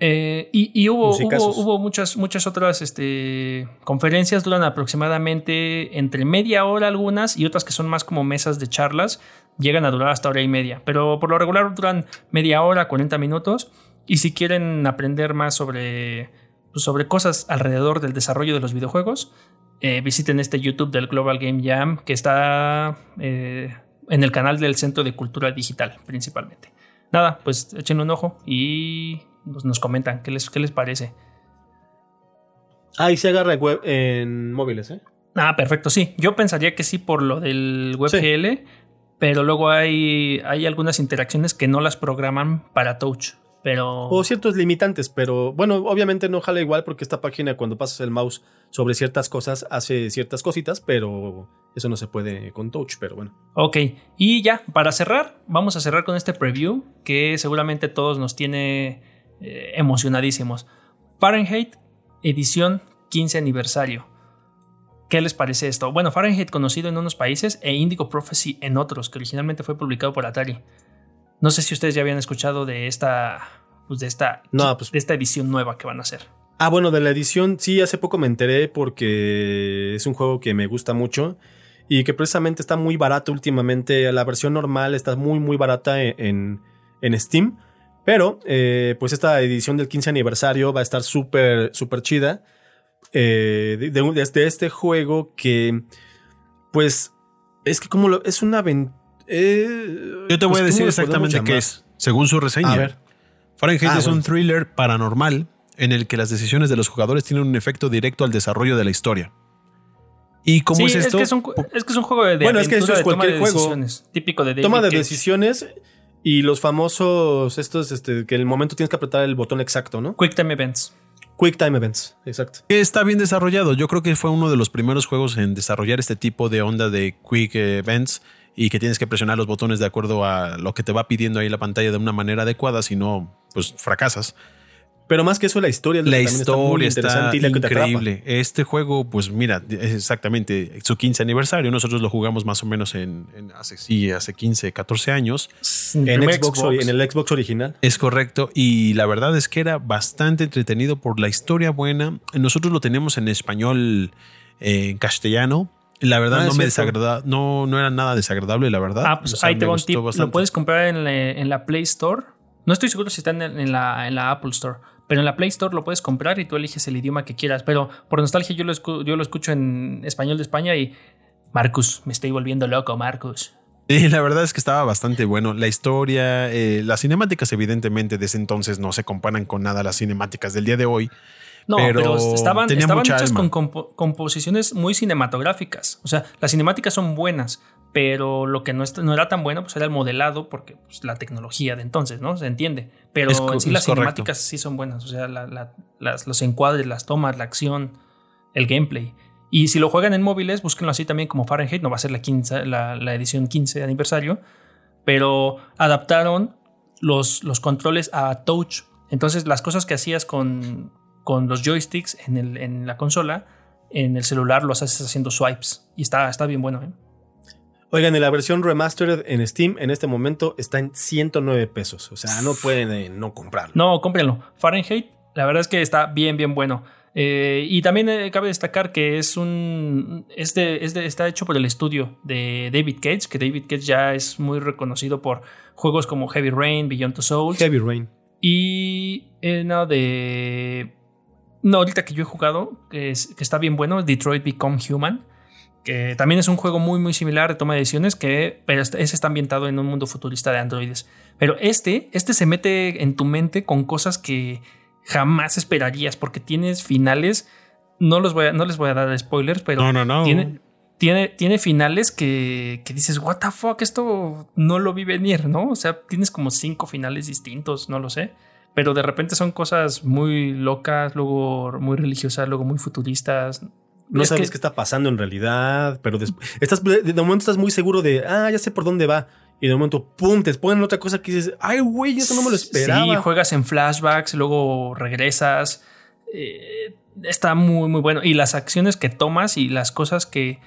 A: Eh, y, hubo, hubo, muchas, muchas otras este, conferencias, duran aproximadamente entre media hora algunas y otras que son más como mesas de charlas llegan a durar hasta hora y media, pero por lo regular duran media hora, 40 minutos. Y si quieren aprender más sobre, pues, sobre cosas alrededor del desarrollo de los videojuegos, eh, visiten este YouTube del Global Game Jam que está eh, en el canal del Centro de Cultura Digital principalmente. Nada, pues echen un ojo y nos comentan qué les, qué les parece.
D: Ah, y se agarra web en móviles, ¿eh?
A: Ah, perfecto, sí. Yo pensaría que sí por lo del WebGL, pero luego hay, hay algunas interacciones que no las programan para touch. Pero...
D: O ciertos limitantes, pero bueno, obviamente no jala igual porque esta página cuando pasas el mouse sobre ciertas cosas hace ciertas cositas, pero eso no se puede con touch, pero bueno.
A: Ok, y ya, para cerrar, vamos a cerrar con este preview que seguramente todos nos tiene eh, emocionadísimos. Fahrenheit, edición 15 aniversario. ¿Qué les parece esto? Bueno, Fahrenheit conocido en unos países e Indigo Prophecy en otros, que originalmente fue publicado por Atari. No sé si ustedes ya habían escuchado de esta, pues de esta,
D: pues
A: de esta edición nueva que van a hacer.
D: Ah, bueno, de la edición sí, hace poco me enteré porque es un juego que me gusta mucho y que precisamente está muy barato últimamente. La versión normal está muy, muy barata en, en Steam. Pero, eh, pues esta edición del 15 aniversario va a estar súper, súper chida. Eh, desde este juego que, pues, es que como lo, es una
B: eh, Yo te voy a pues, decir exactamente qué es, según su reseña. A ver. Fahrenheit ah, es un thriller paranormal en el que las decisiones de los jugadores tienen un efecto directo al desarrollo de la historia. ¿Y cómo es esto?
A: Es que es, un, es que es un juego de,
D: Bueno, es que eso es cualquier juego.
A: Decisiones, típico de
D: Toma de decisiones y los famosos, estos, este, que en el momento tienes que apretar el botón exacto, ¿no?
A: Quick Time Events.
D: Quick Time Events, exacto.
B: Está bien desarrollado. Yo creo que fue uno de los primeros juegos en desarrollar este tipo de onda de Quick Events y que tienes que presionar los botones de acuerdo a lo que te va pidiendo ahí la pantalla de una manera adecuada, si no, pues fracasas.
D: Pero más que eso, la historia
B: la historia está, increíble. Este juego, pues mira, es exactamente su 15 aniversario. Nosotros lo jugamos más o menos en, hace, sí, hace 15, 14 años.
D: En, Xbox, en el Xbox original.
B: Es correcto. Y la verdad es que era bastante entretenido por la historia buena. Nosotros lo tenemos en español, eh, en castellano. La verdad ah, no me desagradaba, no, no era nada desagradable, la verdad.
A: Ah, pues ahí te un tip. Lo puedes comprar en la, Play Store. No estoy seguro si está en, la, en la Apple Store pero en la Play Store lo puedes comprar y tú eliges el idioma que quieras. Pero por nostalgia yo lo, yo lo escucho en español de España y Marcus, me estoy volviendo loco, Marcus.
B: Y la verdad es que estaba bastante bueno. La historia, eh, las cinemáticas, evidentemente, de ese entonces no se comparan con nada las cinemáticas del día de hoy.
A: No, pero, estaban, estaban hechas con composiciones muy cinematográficas. O sea, las cinemáticas son buenas, pero lo que no, no, era tan bueno pues era el modelado porque pues, la tecnología de entonces, ¿no? Se entiende. Pero en sí las cinemáticas sí son buenas, o sea, los encuadres, las tomas, la acción, el gameplay. Y si lo juegan en móviles, búsquenlo así también como Fahrenheit, no va a ser la, 15, la, edición 15 de aniversario, pero adaptaron los, los controles a touch. Entonces las cosas que hacías con, con los joysticks en, el, en la consola, en el celular los haces haciendo swipes. Y está, está bien bueno, ¿eh?
D: Oigan, la versión remastered en Steam en este momento está en 109 pesos. O sea, no pueden eh, no comprarlo.
A: No, cómprenlo. Fahrenheit, la verdad es que está bien, bien bueno. Eh, y también eh, cabe destacar que es un. está hecho por el estudio de David Cage, que David Cage ya es muy reconocido por juegos como Heavy Rain, Beyond the Souls.
D: Heavy Rain.
A: Y no, de. No, ahorita que yo he jugado, que, que está bien bueno, Detroit Become Human que también es un juego muy muy similar de toma de decisiones que pero este- ese está ambientado en un mundo futurista de androides. Pero este, este se mete en tu mente con cosas que jamás esperarías porque tienes finales, no los voy a, no les voy a dar spoilers, pero
B: No, no, no.
A: tiene, tiene, tiene finales que, que dices, what the fuck, esto no lo vi venir, ¿no? O sea, tienes como cinco finales distintos, no lo sé. Pero de repente son cosas muy locas, luego muy religiosas, luego muy futuristas.
D: No
A: Es
D: sabes
A: que-
D: qué está pasando en realidad, pero des- estás, de momento estás muy seguro de, ah, ya sé por dónde va. Y de momento, pum, te ponen otra cosa que dices, ay, güey, eso no me lo esperaba.
A: Sí, juegas en flashbacks, luego regresas. eh, está muy, muy bueno. Y las acciones que tomas y las cosas que,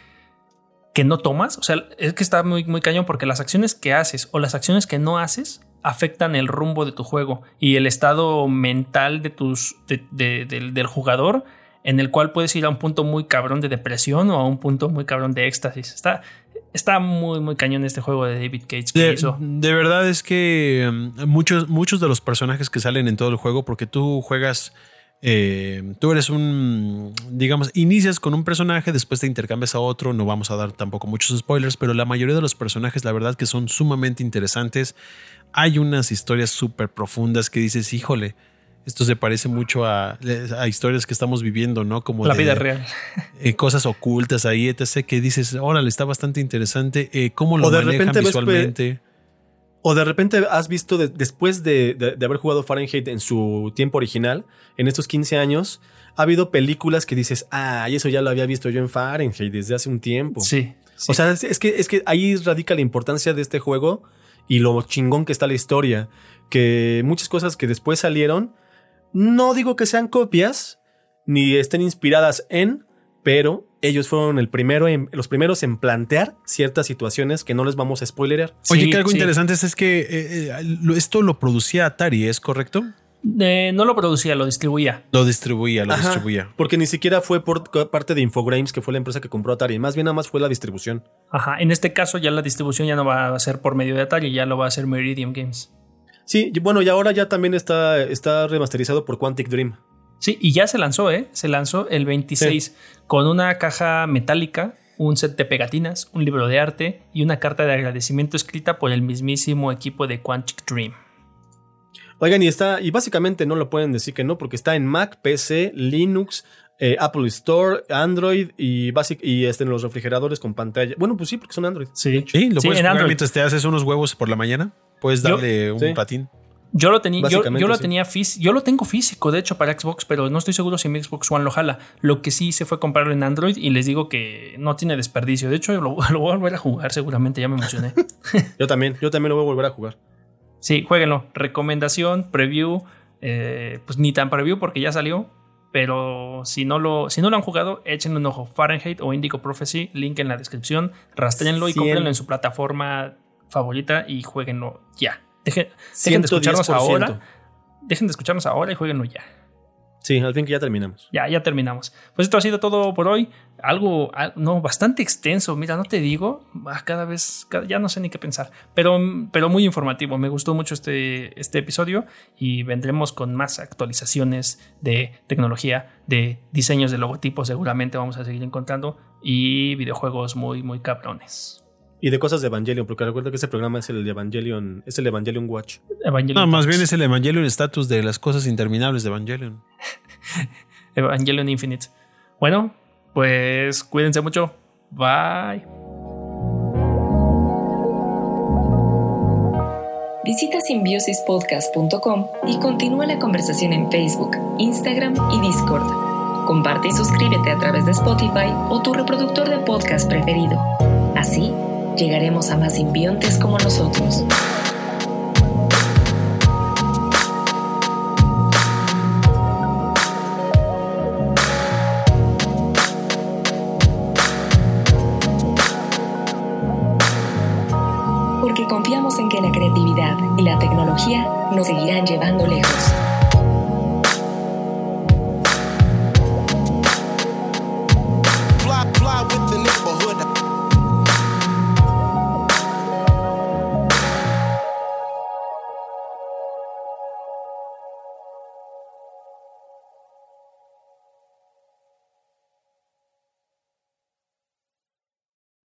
A: que no tomas, o sea, es que está muy, muy cañón porque las acciones que haces o las acciones que no haces afectan el rumbo de tu juego y el estado mental de tus, de- de- del, del jugador en el cual puedes ir a un punto muy cabrón de depresión o a un punto muy cabrón de éxtasis. Está, está muy, muy cañón este juego de David Cage que
B: De,
A: hizo.
B: de verdad es que mm, muchos, muchos de los personajes que salen en todo el juego, porque tú juegas, eh, tú eres un, digamos, inicias con un personaje, después te intercambias a otro, no vamos a dar tampoco muchos spoilers, pero la mayoría de los personajes, la verdad que son sumamente interesantes. Hay unas historias súper profundas que dices, híjole, esto se parece mucho a, a historias que estamos viviendo, ¿no? Como
A: La
B: de-
A: vida real.
B: eh, cosas ocultas ahí, etc. que dices, órale, está bastante interesante. Eh, ¿Cómo lo
D: O de ves,
B: visualmente?
D: O de repente has visto, de- después de, de- de haber jugado Fahrenheit en su tiempo original, en estos 15 años, ha habido películas que dices, ah, y eso ya lo había visto yo en Fahrenheit desde hace un tiempo.
A: Sí. sí.
D: O sea, es, es que, es que ahí radica la importancia de este juego y lo chingón que está la historia. Que muchas cosas que después salieron, no digo que sean copias, ni estén inspiradas en, pero ellos fueron el primero en- los primeros en plantear ciertas situaciones que no les vamos a spoilerear.
B: Oye,
A: Sí,
B: que algo
A: sí.
B: interesante es, es que eh, eh, esto lo producía Atari, ¿es correcto?
A: Eh, no lo producía, lo distribuía.
B: Lo distribuía, lo
D: Ajá,
B: distribuía.
D: Porque ni siquiera fue por parte de Infogrames, que fue la empresa que compró Atari. Más bien nada más fue la distribución.
A: Ajá. En este caso ya la distribución ya no va a ser por medio de Atari, ya lo va a hacer Meridian Games.
D: Sí, bueno, y ahora ya también está, está remasterizado por Quantic Dream.
A: Sí, y ya se lanzó, ¿eh? Se lanzó el 26 con una caja metálica, un set de pegatinas, un libro de arte y una carta de agradecimiento escrita por el mismísimo equipo de Quantic Dream.
D: Oigan, y está, y básicamente no lo pueden decir que no, porque está en Mac, PC, Linux, eh, Apple Store, Android y, basic, y este, en los refrigeradores con pantalla. Bueno, pues sí, porque son Android.
A: Sí,
B: Sí, lo
A: Sí,
B: puedes
A: en
B: jugar
A: Android.
B: mientras te haces unos huevos por la mañana. Puedes
A: Yo-
B: darle un
D: sí.
B: patín.
A: Yo lo tenía, yo,
D: Básicamente,
A: yo lo
D: sí.
A: tenía físico, yo lo tengo físico, de hecho, para Xbox, pero no estoy seguro si mi Xbox One lo jala. Lo que sí se fue comprarlo en Android y les digo que no tiene desperdicio. De hecho, lo, lo voy a volver a jugar, seguramente, ya me emocioné.
D: Yo también, yo también lo voy a volver a jugar.
A: Sí, jueguenlo. Recomendación, preview, eh, pues ni tan preview porque ya salió. Pero si no lo, si no lo han jugado, échenle un ojo. Fahrenheit o Indigo Prophecy, link en la descripción. Rastréenlo y cómprenlo en su plataforma favorita y jueguenlo ya. Dejen, dejen de escucharnos
D: 110%.
A: ahora. Dejen de escucharnos ahora y jueguenlo ya.
D: Sí, al fin que ya terminamos.
A: Ya, ya terminamos. Pues esto ha sido todo por hoy. Algo, al- no, bastante extenso. Mira, no te digo, cada vez, ya no sé ni qué pensar, pero, pero muy informativo. Me gustó mucho este, este episodio y vendremos con más actualizaciones de tecnología, de diseños de logotipos. Seguramente vamos a seguir encontrando y videojuegos muy, muy cabrones.
D: Y de cosas de Evangelion, porque recuerda que ese programa es el de Evangelion, es el Evangelion Watch.
A: Evangelion,
B: No, más bien es el Evangelion status de las cosas interminables de Evangelion.
A: Evangelion Infinite. Bueno, pues cuídense mucho. Bye.
C: Visita simbiosispodcast.com y continúa la conversación en Facebook, Instagram y Discord. Comparte y suscríbete a través de Spotify o tu reproductor de podcast preferido. Así, llegaremos a más simbiontes como nosotros. Porque confiamos en que la creatividad y la tecnología nos seguirán llevando lejos.